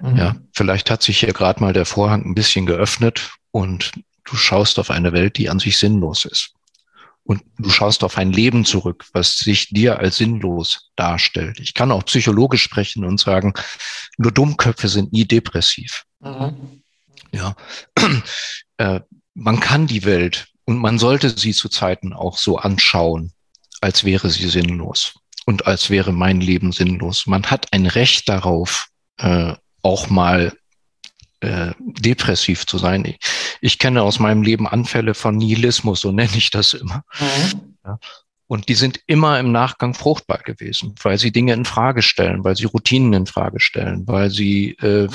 Mhm. Ja, vielleicht hat sich hier gerade mal der Vorhang ein bisschen geöffnet und Du schaust auf eine Welt, die an sich sinnlos ist. Und du schaust auf ein Leben zurück, was sich dir als sinnlos darstellt. Ich kann auch psychologisch sprechen und sagen, nur Dummköpfe sind nie depressiv. Mhm. Ja, äh, man kann die Welt und man sollte sie zu Zeiten auch so anschauen, als wäre sie sinnlos und als wäre mein Leben sinnlos. Man hat ein Recht darauf, äh, auch mal äh, depressiv zu sein. Ich, ich, kenne aus meinem Leben Anfälle von Nihilismus, so nenne ich das immer. Mhm. Ja. Und die sind immer im Nachgang fruchtbar gewesen, weil sie Dinge in Frage stellen, weil sie Routinen in Frage stellen, weil sie äh,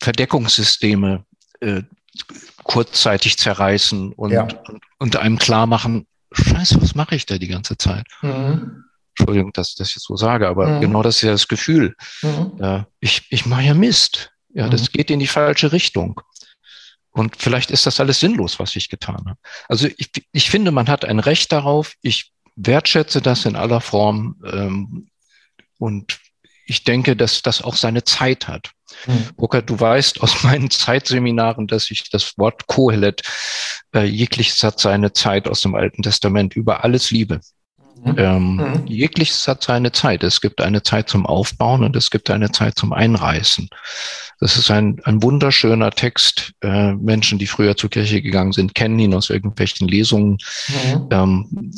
Verdeckungssysteme äh, kurzzeitig zerreißen und, ja. und, und, einem klar machen, Scheiße, was mache ich da die ganze Zeit? Mhm. Entschuldigung, dass ich das jetzt so sage, aber mhm. genau das ist ja das Gefühl. Mhm. Ja, ich, ich mache ja Mist. Ja, das mhm. geht in die falsche Richtung. Und vielleicht ist das alles sinnlos, was ich getan habe. Also ich, ich finde, man hat ein Recht darauf. Ich wertschätze das in aller Form. Ähm, und ich denke, dass das auch seine Zeit hat. Mhm. Burkhard, du weißt aus meinen Zeitseminaren, dass ich das Wort Kohelet, äh, jegliches hat seine Zeit aus dem Alten Testament, über alles liebe. Mhm. Ähm, mhm. Jegliches hat seine Zeit. Es gibt eine Zeit zum Aufbauen und es gibt eine Zeit zum Einreißen. Das ist ein, ein wunderschöner Text. Äh, Menschen, die früher zur Kirche gegangen sind, kennen ihn aus irgendwelchen Lesungen. Mhm. Ähm,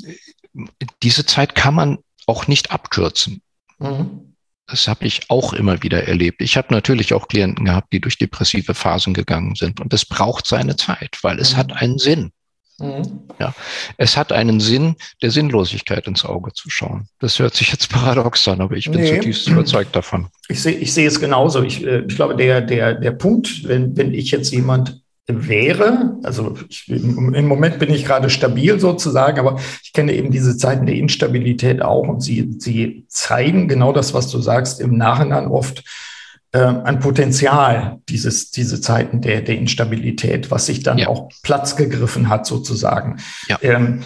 diese Zeit kann man auch nicht abkürzen. Mhm. Das habe ich auch immer wieder erlebt. Ich habe natürlich auch Klienten gehabt, die durch depressive Phasen gegangen sind. Und es braucht seine Zeit, weil es mhm. hat einen Sinn. Mhm. Ja, es hat einen Sinn, der Sinnlosigkeit ins Auge zu schauen. Das hört sich jetzt paradox an, aber ich bin nee. zutiefst überzeugt davon. Ich sehe ich sehe es genauso. Ich, äh, ich glaube, der, der, der Punkt, wenn, wenn ich jetzt jemand wäre, also ich, im Moment bin ich gerade stabil sozusagen, aber ich kenne eben diese Zeiten der Instabilität auch und sie, sie zeigen genau das, was du sagst, im Nachhinein oft äh, ein Potenzial, dieses, diese Zeiten der, der Instabilität, was sich dann ja. auch Platz gegriffen hat sozusagen. Ja. Ähm,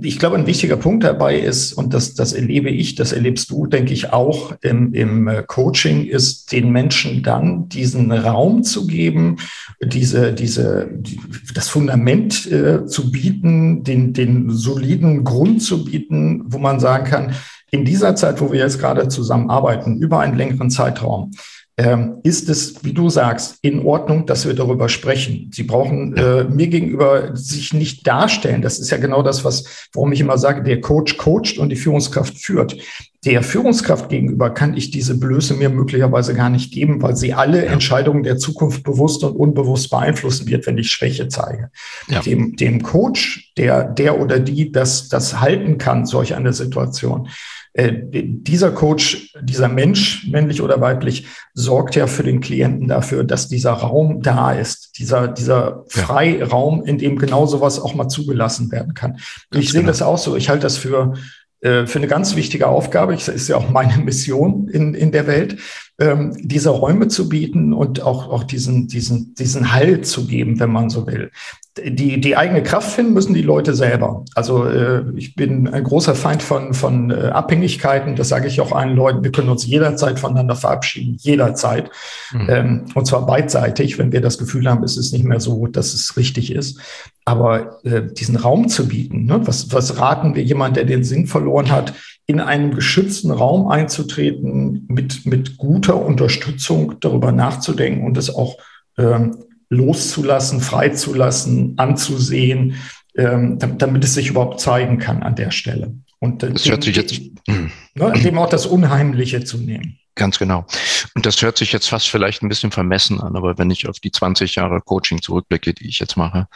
ich glaube, ein wichtiger Punkt dabei ist, und das, das erlebe ich, das erlebst du, denke ich, auch im, im äh, Coaching, ist den Menschen dann diesen Raum zu geben, diese, diese, die, das Fundament äh, zu bieten, den, den soliden Grund zu bieten, wo man sagen kann, in dieser Zeit, wo wir jetzt gerade zusammenarbeiten, über einen längeren Zeitraum, ähm, ist es, wie du sagst, in Ordnung, dass wir darüber sprechen. Sie brauchen äh, mir gegenüber sich nicht darstellen. Das ist ja genau das, was, warum ich immer sage, der Coach coacht und die Führungskraft führt. Der Führungskraft gegenüber kann ich diese Blöße mir möglicherweise gar nicht geben, weil sie alle ja. Entscheidungen der Zukunft bewusst und unbewusst beeinflussen wird, wenn ich Schwäche zeige. Ja. Dem, dem Coach, der, der oder die das, das halten kann, solch eine Situation, äh, dieser Coach, dieser Mensch, männlich oder weiblich, sorgt ja für den Klienten dafür, dass dieser Raum da ist, dieser, dieser Freiraum, in dem genau sowas auch mal zugelassen werden kann. Ganz ich sehe genau. das auch so. Ich halte das für, äh, für eine ganz wichtige Aufgabe. Das ist ja auch meine Mission in, in der Welt, ähm, diese Räume zu bieten und auch, auch diesen, diesen, diesen Halt zu geben, wenn man so will die, die eigene Kraft finden müssen die Leute selber. Also äh, ich bin ein großer Feind von, von äh, Abhängigkeiten. Das sage ich auch allen Leuten. Wir können uns jederzeit voneinander verabschieden, jederzeit. Mhm. Ähm, und zwar beidseitig, wenn wir das Gefühl haben, es ist nicht mehr so, dass es richtig ist. Aber äh, diesen Raum zu bieten, ne? was, was raten wir jemand, der den Sinn verloren hat, in einem geschützten Raum einzutreten, mit, mit guter Unterstützung darüber nachzudenken und es auch ähm, loszulassen, freizulassen, anzusehen, ähm, damit es sich überhaupt zeigen kann an der Stelle. Und das hört sich jetzt ne, dem auch das Unheimliche zu nehmen. Ganz genau. Und das hört sich jetzt fast vielleicht ein bisschen vermessen an, aber wenn ich auf die 20 Jahre Coaching zurückblicke, die ich jetzt mache,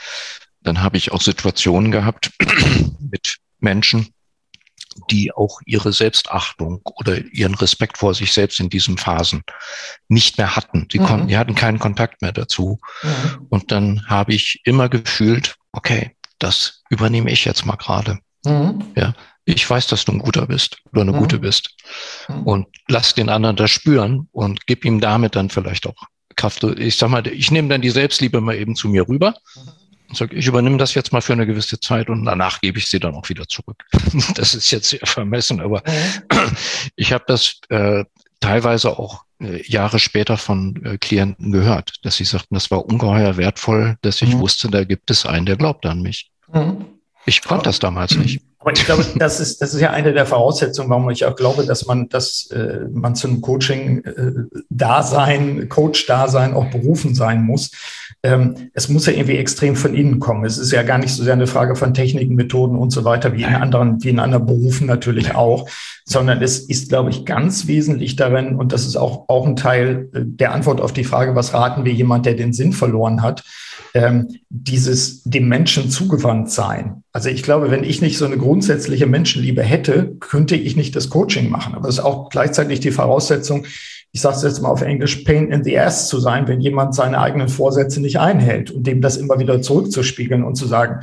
dann habe ich auch Situationen gehabt mit Menschen, die auch ihre Selbstachtung oder ihren Respekt vor sich selbst in diesen Phasen nicht mehr hatten. Die mhm. konnten, die hatten keinen Kontakt mehr dazu. Mhm. Und dann habe ich immer gefühlt, okay, das übernehme ich jetzt mal gerade. Mhm. Ja, ich weiß, dass du ein guter bist oder eine mhm. gute bist. Mhm. Und lass den anderen das spüren und gib ihm damit dann vielleicht auch Kraft. Ich sag mal, ich nehme dann die Selbstliebe mal eben zu mir rüber. Und sage, ich übernehme das jetzt mal für eine gewisse Zeit und danach gebe ich sie dann auch wieder zurück. das ist jetzt sehr vermessen, aber ich habe das äh, teilweise auch äh, Jahre später von äh, Klienten gehört, dass sie sagten, das war ungeheuer wertvoll, dass ich mhm. wusste, da gibt es einen, der glaubt an mich. Mhm. Ich konnte das damals nicht. Aber ich glaube, das ist, das ist ja eine der Voraussetzungen, warum ich auch glaube, dass man, dass äh, man zum Coaching-Dasein, äh, Coach-Dasein auch berufen sein muss. Ähm, es muss ja irgendwie extrem von innen kommen. Es ist ja gar nicht so sehr eine Frage von Techniken, Methoden und so weiter, wie in anderen, wie in anderen Berufen natürlich auch, sondern es ist, glaube ich, ganz wesentlich darin, und das ist auch, auch ein Teil äh, der Antwort auf die Frage, was raten wir jemand, der den Sinn verloren hat, ähm, dieses dem Menschen zugewandt sein. Also ich glaube, wenn ich nicht so eine grundsätzliche Menschenliebe hätte, könnte ich nicht das Coaching machen. Aber das ist auch gleichzeitig die Voraussetzung, ich sage es jetzt mal auf Englisch, pain in the ass zu sein, wenn jemand seine eigenen Vorsätze nicht einhält und dem das immer wieder zurückzuspiegeln und zu sagen,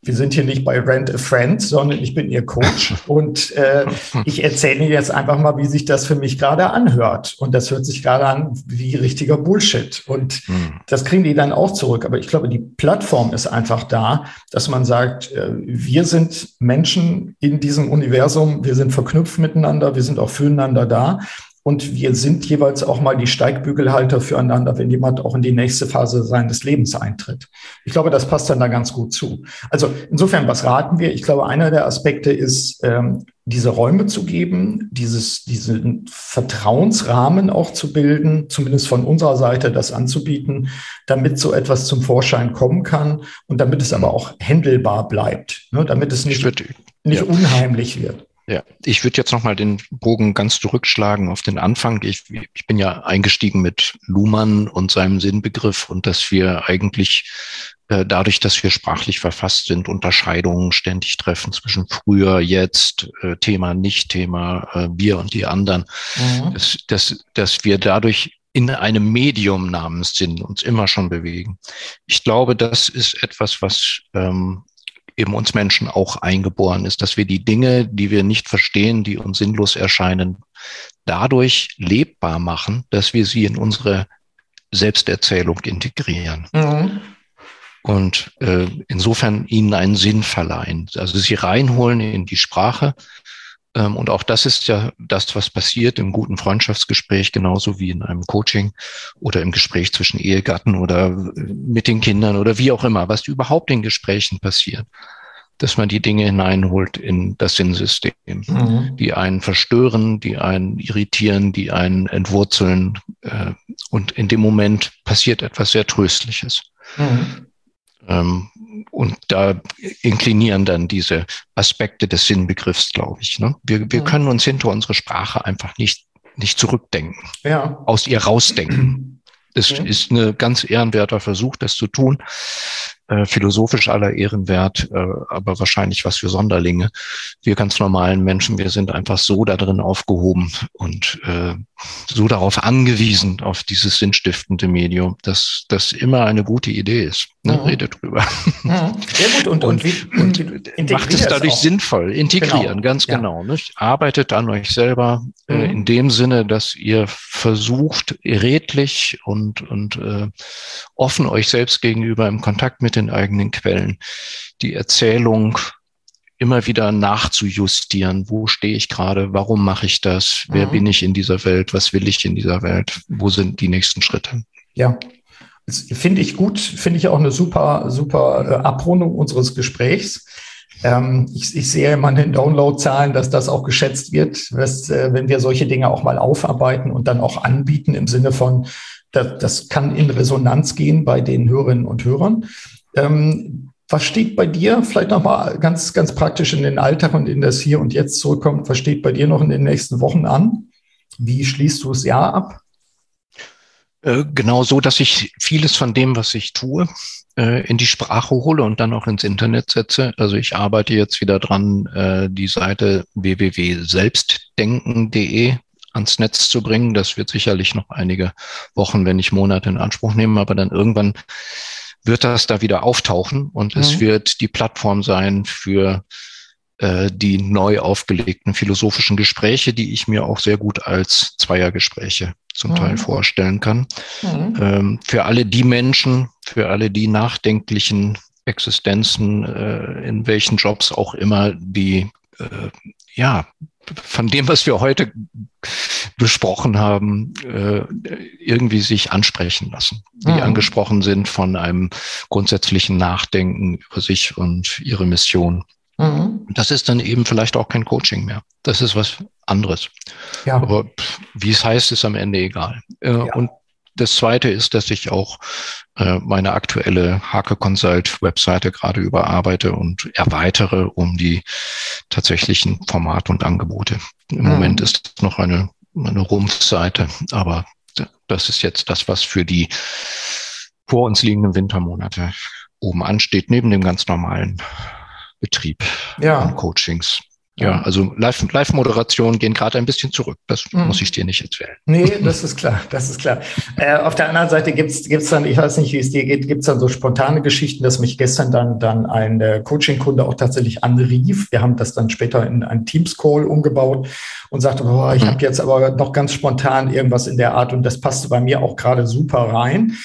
wir sind hier nicht bei Rent a Friend, sondern ich bin Ihr Coach und äh, ich erzähle Ihnen jetzt einfach mal, wie sich das für mich gerade anhört. Und das hört sich gerade an wie richtiger Bullshit. Und mhm. das kriegen die dann auch zurück. Aber ich glaube, die Plattform ist einfach da, dass man sagt, äh, wir sind Menschen in diesem Universum, wir sind verknüpft miteinander, wir sind auch füreinander da. Und wir sind jeweils auch mal die Steigbügelhalter füreinander, wenn jemand auch in die nächste Phase seines Lebens eintritt. Ich glaube, das passt dann da ganz gut zu. Also insofern, was raten wir? Ich glaube, einer der Aspekte ist, ähm, diese Räume zu geben, dieses, diesen Vertrauensrahmen auch zu bilden, zumindest von unserer Seite das anzubieten, damit so etwas zum Vorschein kommen kann und damit es aber auch händelbar bleibt, ne, damit es nicht, würde, nicht ja. unheimlich wird. Ja, ich würde jetzt nochmal den Bogen ganz zurückschlagen auf den Anfang. Ich, ich bin ja eingestiegen mit Luhmann und seinem Sinnbegriff und dass wir eigentlich äh, dadurch, dass wir sprachlich verfasst sind, Unterscheidungen ständig treffen zwischen früher, jetzt, äh, Thema, Nicht-Thema, äh, wir und die anderen, mhm. dass, dass, dass wir dadurch in einem Medium namens Sinn uns immer schon bewegen. Ich glaube, das ist etwas, was ähm, eben uns Menschen auch eingeboren ist, dass wir die Dinge, die wir nicht verstehen, die uns sinnlos erscheinen, dadurch lebbar machen, dass wir sie in unsere Selbsterzählung integrieren. Mhm. Und äh, insofern ihnen einen Sinn verleihen. Also sie reinholen in die Sprache, und auch das ist ja das, was passiert im guten Freundschaftsgespräch, genauso wie in einem Coaching oder im Gespräch zwischen Ehegatten oder äh, mit den Kindern oder wie auch immer, was überhaupt in Gesprächen passiert, dass man die Dinge hineinholt in das Sinnsystem, mhm. die einen verstören, die einen irritieren, die einen entwurzeln. Äh, und in dem Moment passiert etwas sehr Tröstliches. Mhm. Ähm, und da inklinieren dann diese Aspekte des Sinnbegriffs, glaube ich. Ne? Wir, wir können uns hinter unsere Sprache einfach nicht, nicht zurückdenken, ja. aus ihr rausdenken. Es ja. ist ein ganz ehrenwerter Versuch, das zu tun äh, philosophisch aller Ehren wert, äh, aber wahrscheinlich was für Sonderlinge. Wir ganz normalen Menschen, wir sind einfach so da drin aufgehoben und äh, so darauf angewiesen, auf dieses sinnstiftende Medium, dass das immer eine gute Idee ist. Ne? Mhm. Rede drüber. Mhm. Sehr gut. Und, und, und, und macht es dadurch sinnvoll. Integrieren, genau. ganz ja. genau. Nicht? Arbeitet an euch selber äh, mhm. äh, in dem Sinne, dass ihr versucht, redlich und, und äh, offen euch selbst gegenüber im Kontakt mit den eigenen Quellen die Erzählung immer wieder nachzujustieren. Wo stehe ich gerade? Warum mache ich das? Wer mhm. bin ich in dieser Welt? Was will ich in dieser Welt? Wo sind die nächsten Schritte? Ja, finde ich gut. Finde ich auch eine super, super äh, Abrundung unseres Gesprächs. Ähm, ich, ich, sehe immer in den Download-Zahlen, dass das auch geschätzt wird, dass, äh, wenn wir solche Dinge auch mal aufarbeiten und dann auch anbieten im Sinne von, das, das kann in Resonanz gehen bei den Hörerinnen und Hörern. Ähm, was steht bei dir, vielleicht nochmal ganz, ganz praktisch in den Alltag und in das Hier und Jetzt zurückkommt, was steht bei dir noch in den nächsten Wochen an? Wie schließt du das Jahr ab? Äh, genau so, dass ich vieles von dem, was ich tue, äh, in die Sprache hole und dann auch ins Internet setze. Also ich arbeite jetzt wieder dran, äh, die Seite www.selbstdenken.de ans Netz zu bringen. Das wird sicherlich noch einige Wochen, wenn nicht Monate in Anspruch nehmen, aber dann irgendwann wird das da wieder auftauchen und mhm. es wird die Plattform sein für äh, die neu aufgelegten philosophischen Gespräche, die ich mir auch sehr gut als Zweiergespräche zum mhm. Teil vorstellen kann. Mhm. Ähm, für alle die Menschen, für alle die nachdenklichen Existenzen, äh, in welchen Jobs auch immer, die äh, ja von dem, was wir heute besprochen haben, äh, irgendwie sich ansprechen lassen, die mhm. angesprochen sind von einem grundsätzlichen Nachdenken über sich und ihre Mission. Mhm. Das ist dann eben vielleicht auch kein Coaching mehr. Das ist was anderes. Ja. Aber wie es heißt, ist am Ende egal. Äh, ja. Und das zweite ist, dass ich auch äh, meine aktuelle Hake Consult Webseite gerade überarbeite und erweitere um die tatsächlichen Formate und Angebote. Im mhm. Moment ist es noch eine, eine Rumpfseite, aber das ist jetzt das, was für die vor uns liegenden Wintermonate oben ansteht, neben dem ganz normalen Betrieb ja. an Coachings. Ja, also Live-Moderation gehen gerade ein bisschen zurück. Das mhm. muss ich dir nicht erzählen. Nee, das ist klar, das ist klar. Äh, auf der anderen Seite gibt's gibt's dann, ich weiß nicht, wie es dir geht, gibt's dann so spontane Geschichten, dass mich gestern dann, dann ein äh, Coaching-Kunde auch tatsächlich anrief. Wir haben das dann später in einen Teams-Call umgebaut und sagte, boah, ich mhm. habe jetzt aber noch ganz spontan irgendwas in der Art und das passte bei mir auch gerade super rein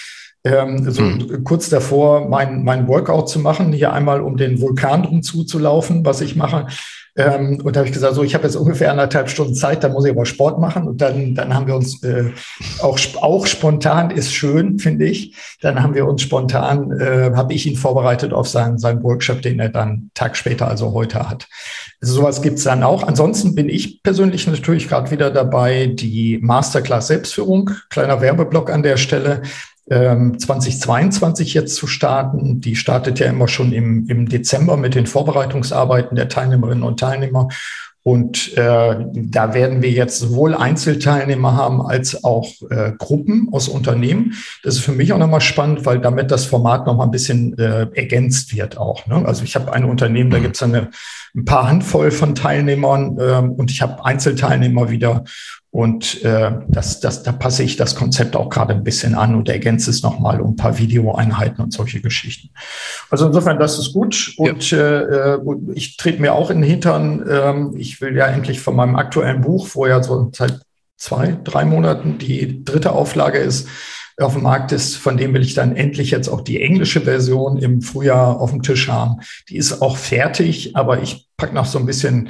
ähm, so mhm. kurz davor, mein, mein Workout zu machen, hier einmal um den Vulkan drum zuzulaufen, was ich mache. Ähm, und da habe ich gesagt, so, ich habe jetzt ungefähr anderthalb Stunden Zeit, da muss ich aber Sport machen. Und dann, dann haben wir uns äh, auch, auch spontan ist schön, finde ich. Dann haben wir uns spontan, äh, habe ich ihn vorbereitet auf seinen, seinen Workshop, den er dann Tag später, also heute hat. Also sowas gibt's dann auch. Ansonsten bin ich persönlich natürlich gerade wieder dabei, die Masterclass Selbstführung, kleiner Werbeblock an der Stelle. 2022 ähm, jetzt zu starten. Die startet ja immer schon im, im Dezember mit den Vorbereitungsarbeiten der Teilnehmerinnen und Teilnehmer. Und äh, da werden wir jetzt sowohl Einzelteilnehmer haben als auch äh, Gruppen aus Unternehmen. Das ist für mich auch nochmal spannend, weil damit das Format nochmal ein bisschen äh, ergänzt wird auch. Ne? Also ich habe ein Unternehmen, da gibt es eine ein paar Handvoll von Teilnehmern ähm, und ich habe Einzelteilnehmer wieder. Und äh, das, das, da passe ich das Konzept auch gerade ein bisschen an und ergänze es nochmal um ein paar Videoeinheiten und solche Geschichten. Also insofern, das ist gut. Und ja. äh, ich trete mir auch in den Hintern. Ähm, ich will ja endlich von meinem aktuellen Buch, wo ja so seit zwei, drei Monaten die dritte Auflage ist, auf dem Markt ist, von dem will ich dann endlich jetzt auch die englische Version im Frühjahr auf dem Tisch haben. Die ist auch fertig, aber ich pack noch so ein bisschen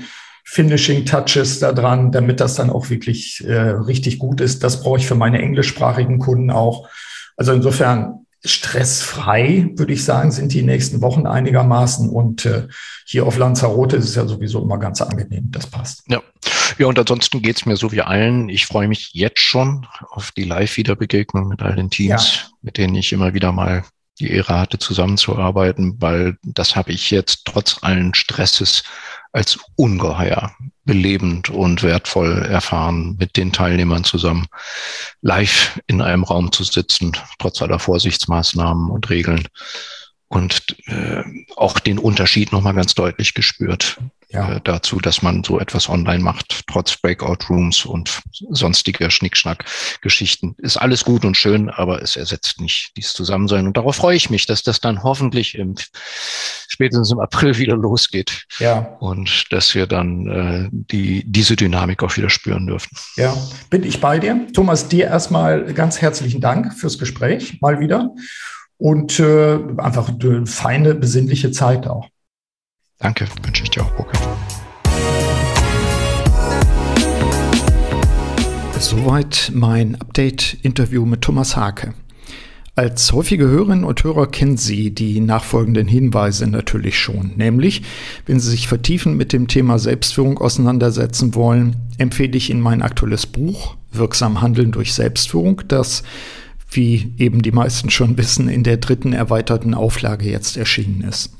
Finishing Touches da dran, damit das dann auch wirklich äh, richtig gut ist. Das brauche ich für meine englischsprachigen Kunden auch. Also insofern stressfrei, würde ich sagen, sind die nächsten Wochen einigermaßen. Und äh, hier auf Lanzarote ist es ja sowieso immer ganz angenehm. Das passt. Ja, ja und ansonsten geht's mir so wie allen. Ich freue mich jetzt schon auf die Live-Wiederbegegnung mit all den Teams, ja. mit denen ich immer wieder mal die Ehre hatte, zusammenzuarbeiten, weil das habe ich jetzt trotz allen Stresses als ungeheuer belebend und wertvoll erfahren, mit den Teilnehmern zusammen live in einem Raum zu sitzen, trotz aller Vorsichtsmaßnahmen und Regeln und äh, auch den Unterschied nochmal ganz deutlich gespürt ja. äh, dazu, dass man so etwas online macht, trotz Breakout-Rooms und sonstiger Schnickschnack-Geschichten. Ist alles gut und schön, aber es ersetzt nicht dieses Zusammensein. Und darauf freue ich mich, dass das dann hoffentlich im, spätestens im April wieder losgeht. Ja. Und dass wir dann äh, die, diese Dynamik auch wieder spüren dürfen. Ja, bin ich bei dir. Thomas, dir erstmal ganz herzlichen Dank fürs Gespräch, mal wieder. Und äh, einfach eine feine, besinnliche Zeit auch. Danke, wünsche ich dir auch, Burkhard. Soweit mein Update-Interview mit Thomas Hake. Als häufige Hörerinnen und Hörer kennen Sie die nachfolgenden Hinweise natürlich schon. Nämlich, wenn Sie sich vertiefen mit dem Thema Selbstführung auseinandersetzen wollen, empfehle ich Ihnen mein aktuelles Buch Wirksam Handeln durch Selbstführung, das, wie eben die meisten schon wissen, in der dritten erweiterten Auflage jetzt erschienen ist.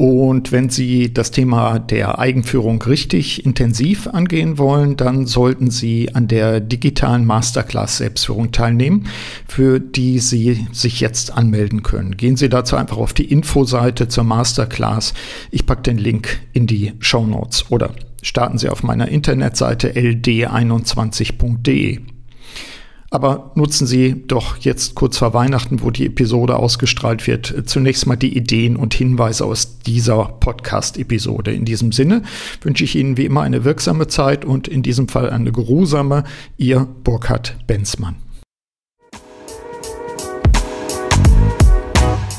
Und wenn Sie das Thema der Eigenführung richtig intensiv angehen wollen, dann sollten Sie an der digitalen Masterclass Selbstführung teilnehmen, für die Sie sich jetzt anmelden können. Gehen Sie dazu einfach auf die Infoseite zur Masterclass. Ich packe den Link in die Show Notes oder starten Sie auf meiner Internetseite ld21.de. Aber nutzen Sie doch jetzt kurz vor Weihnachten, wo die Episode ausgestrahlt wird, zunächst mal die Ideen und Hinweise aus dieser Podcast-Episode. In diesem Sinne wünsche ich Ihnen wie immer eine wirksame Zeit und in diesem Fall eine geruhsame. Ihr Burkhard Benzmann.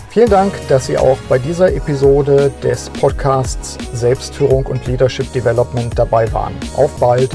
Vielen Dank, dass Sie auch bei dieser Episode des Podcasts Selbstführung und Leadership Development dabei waren. Auf bald!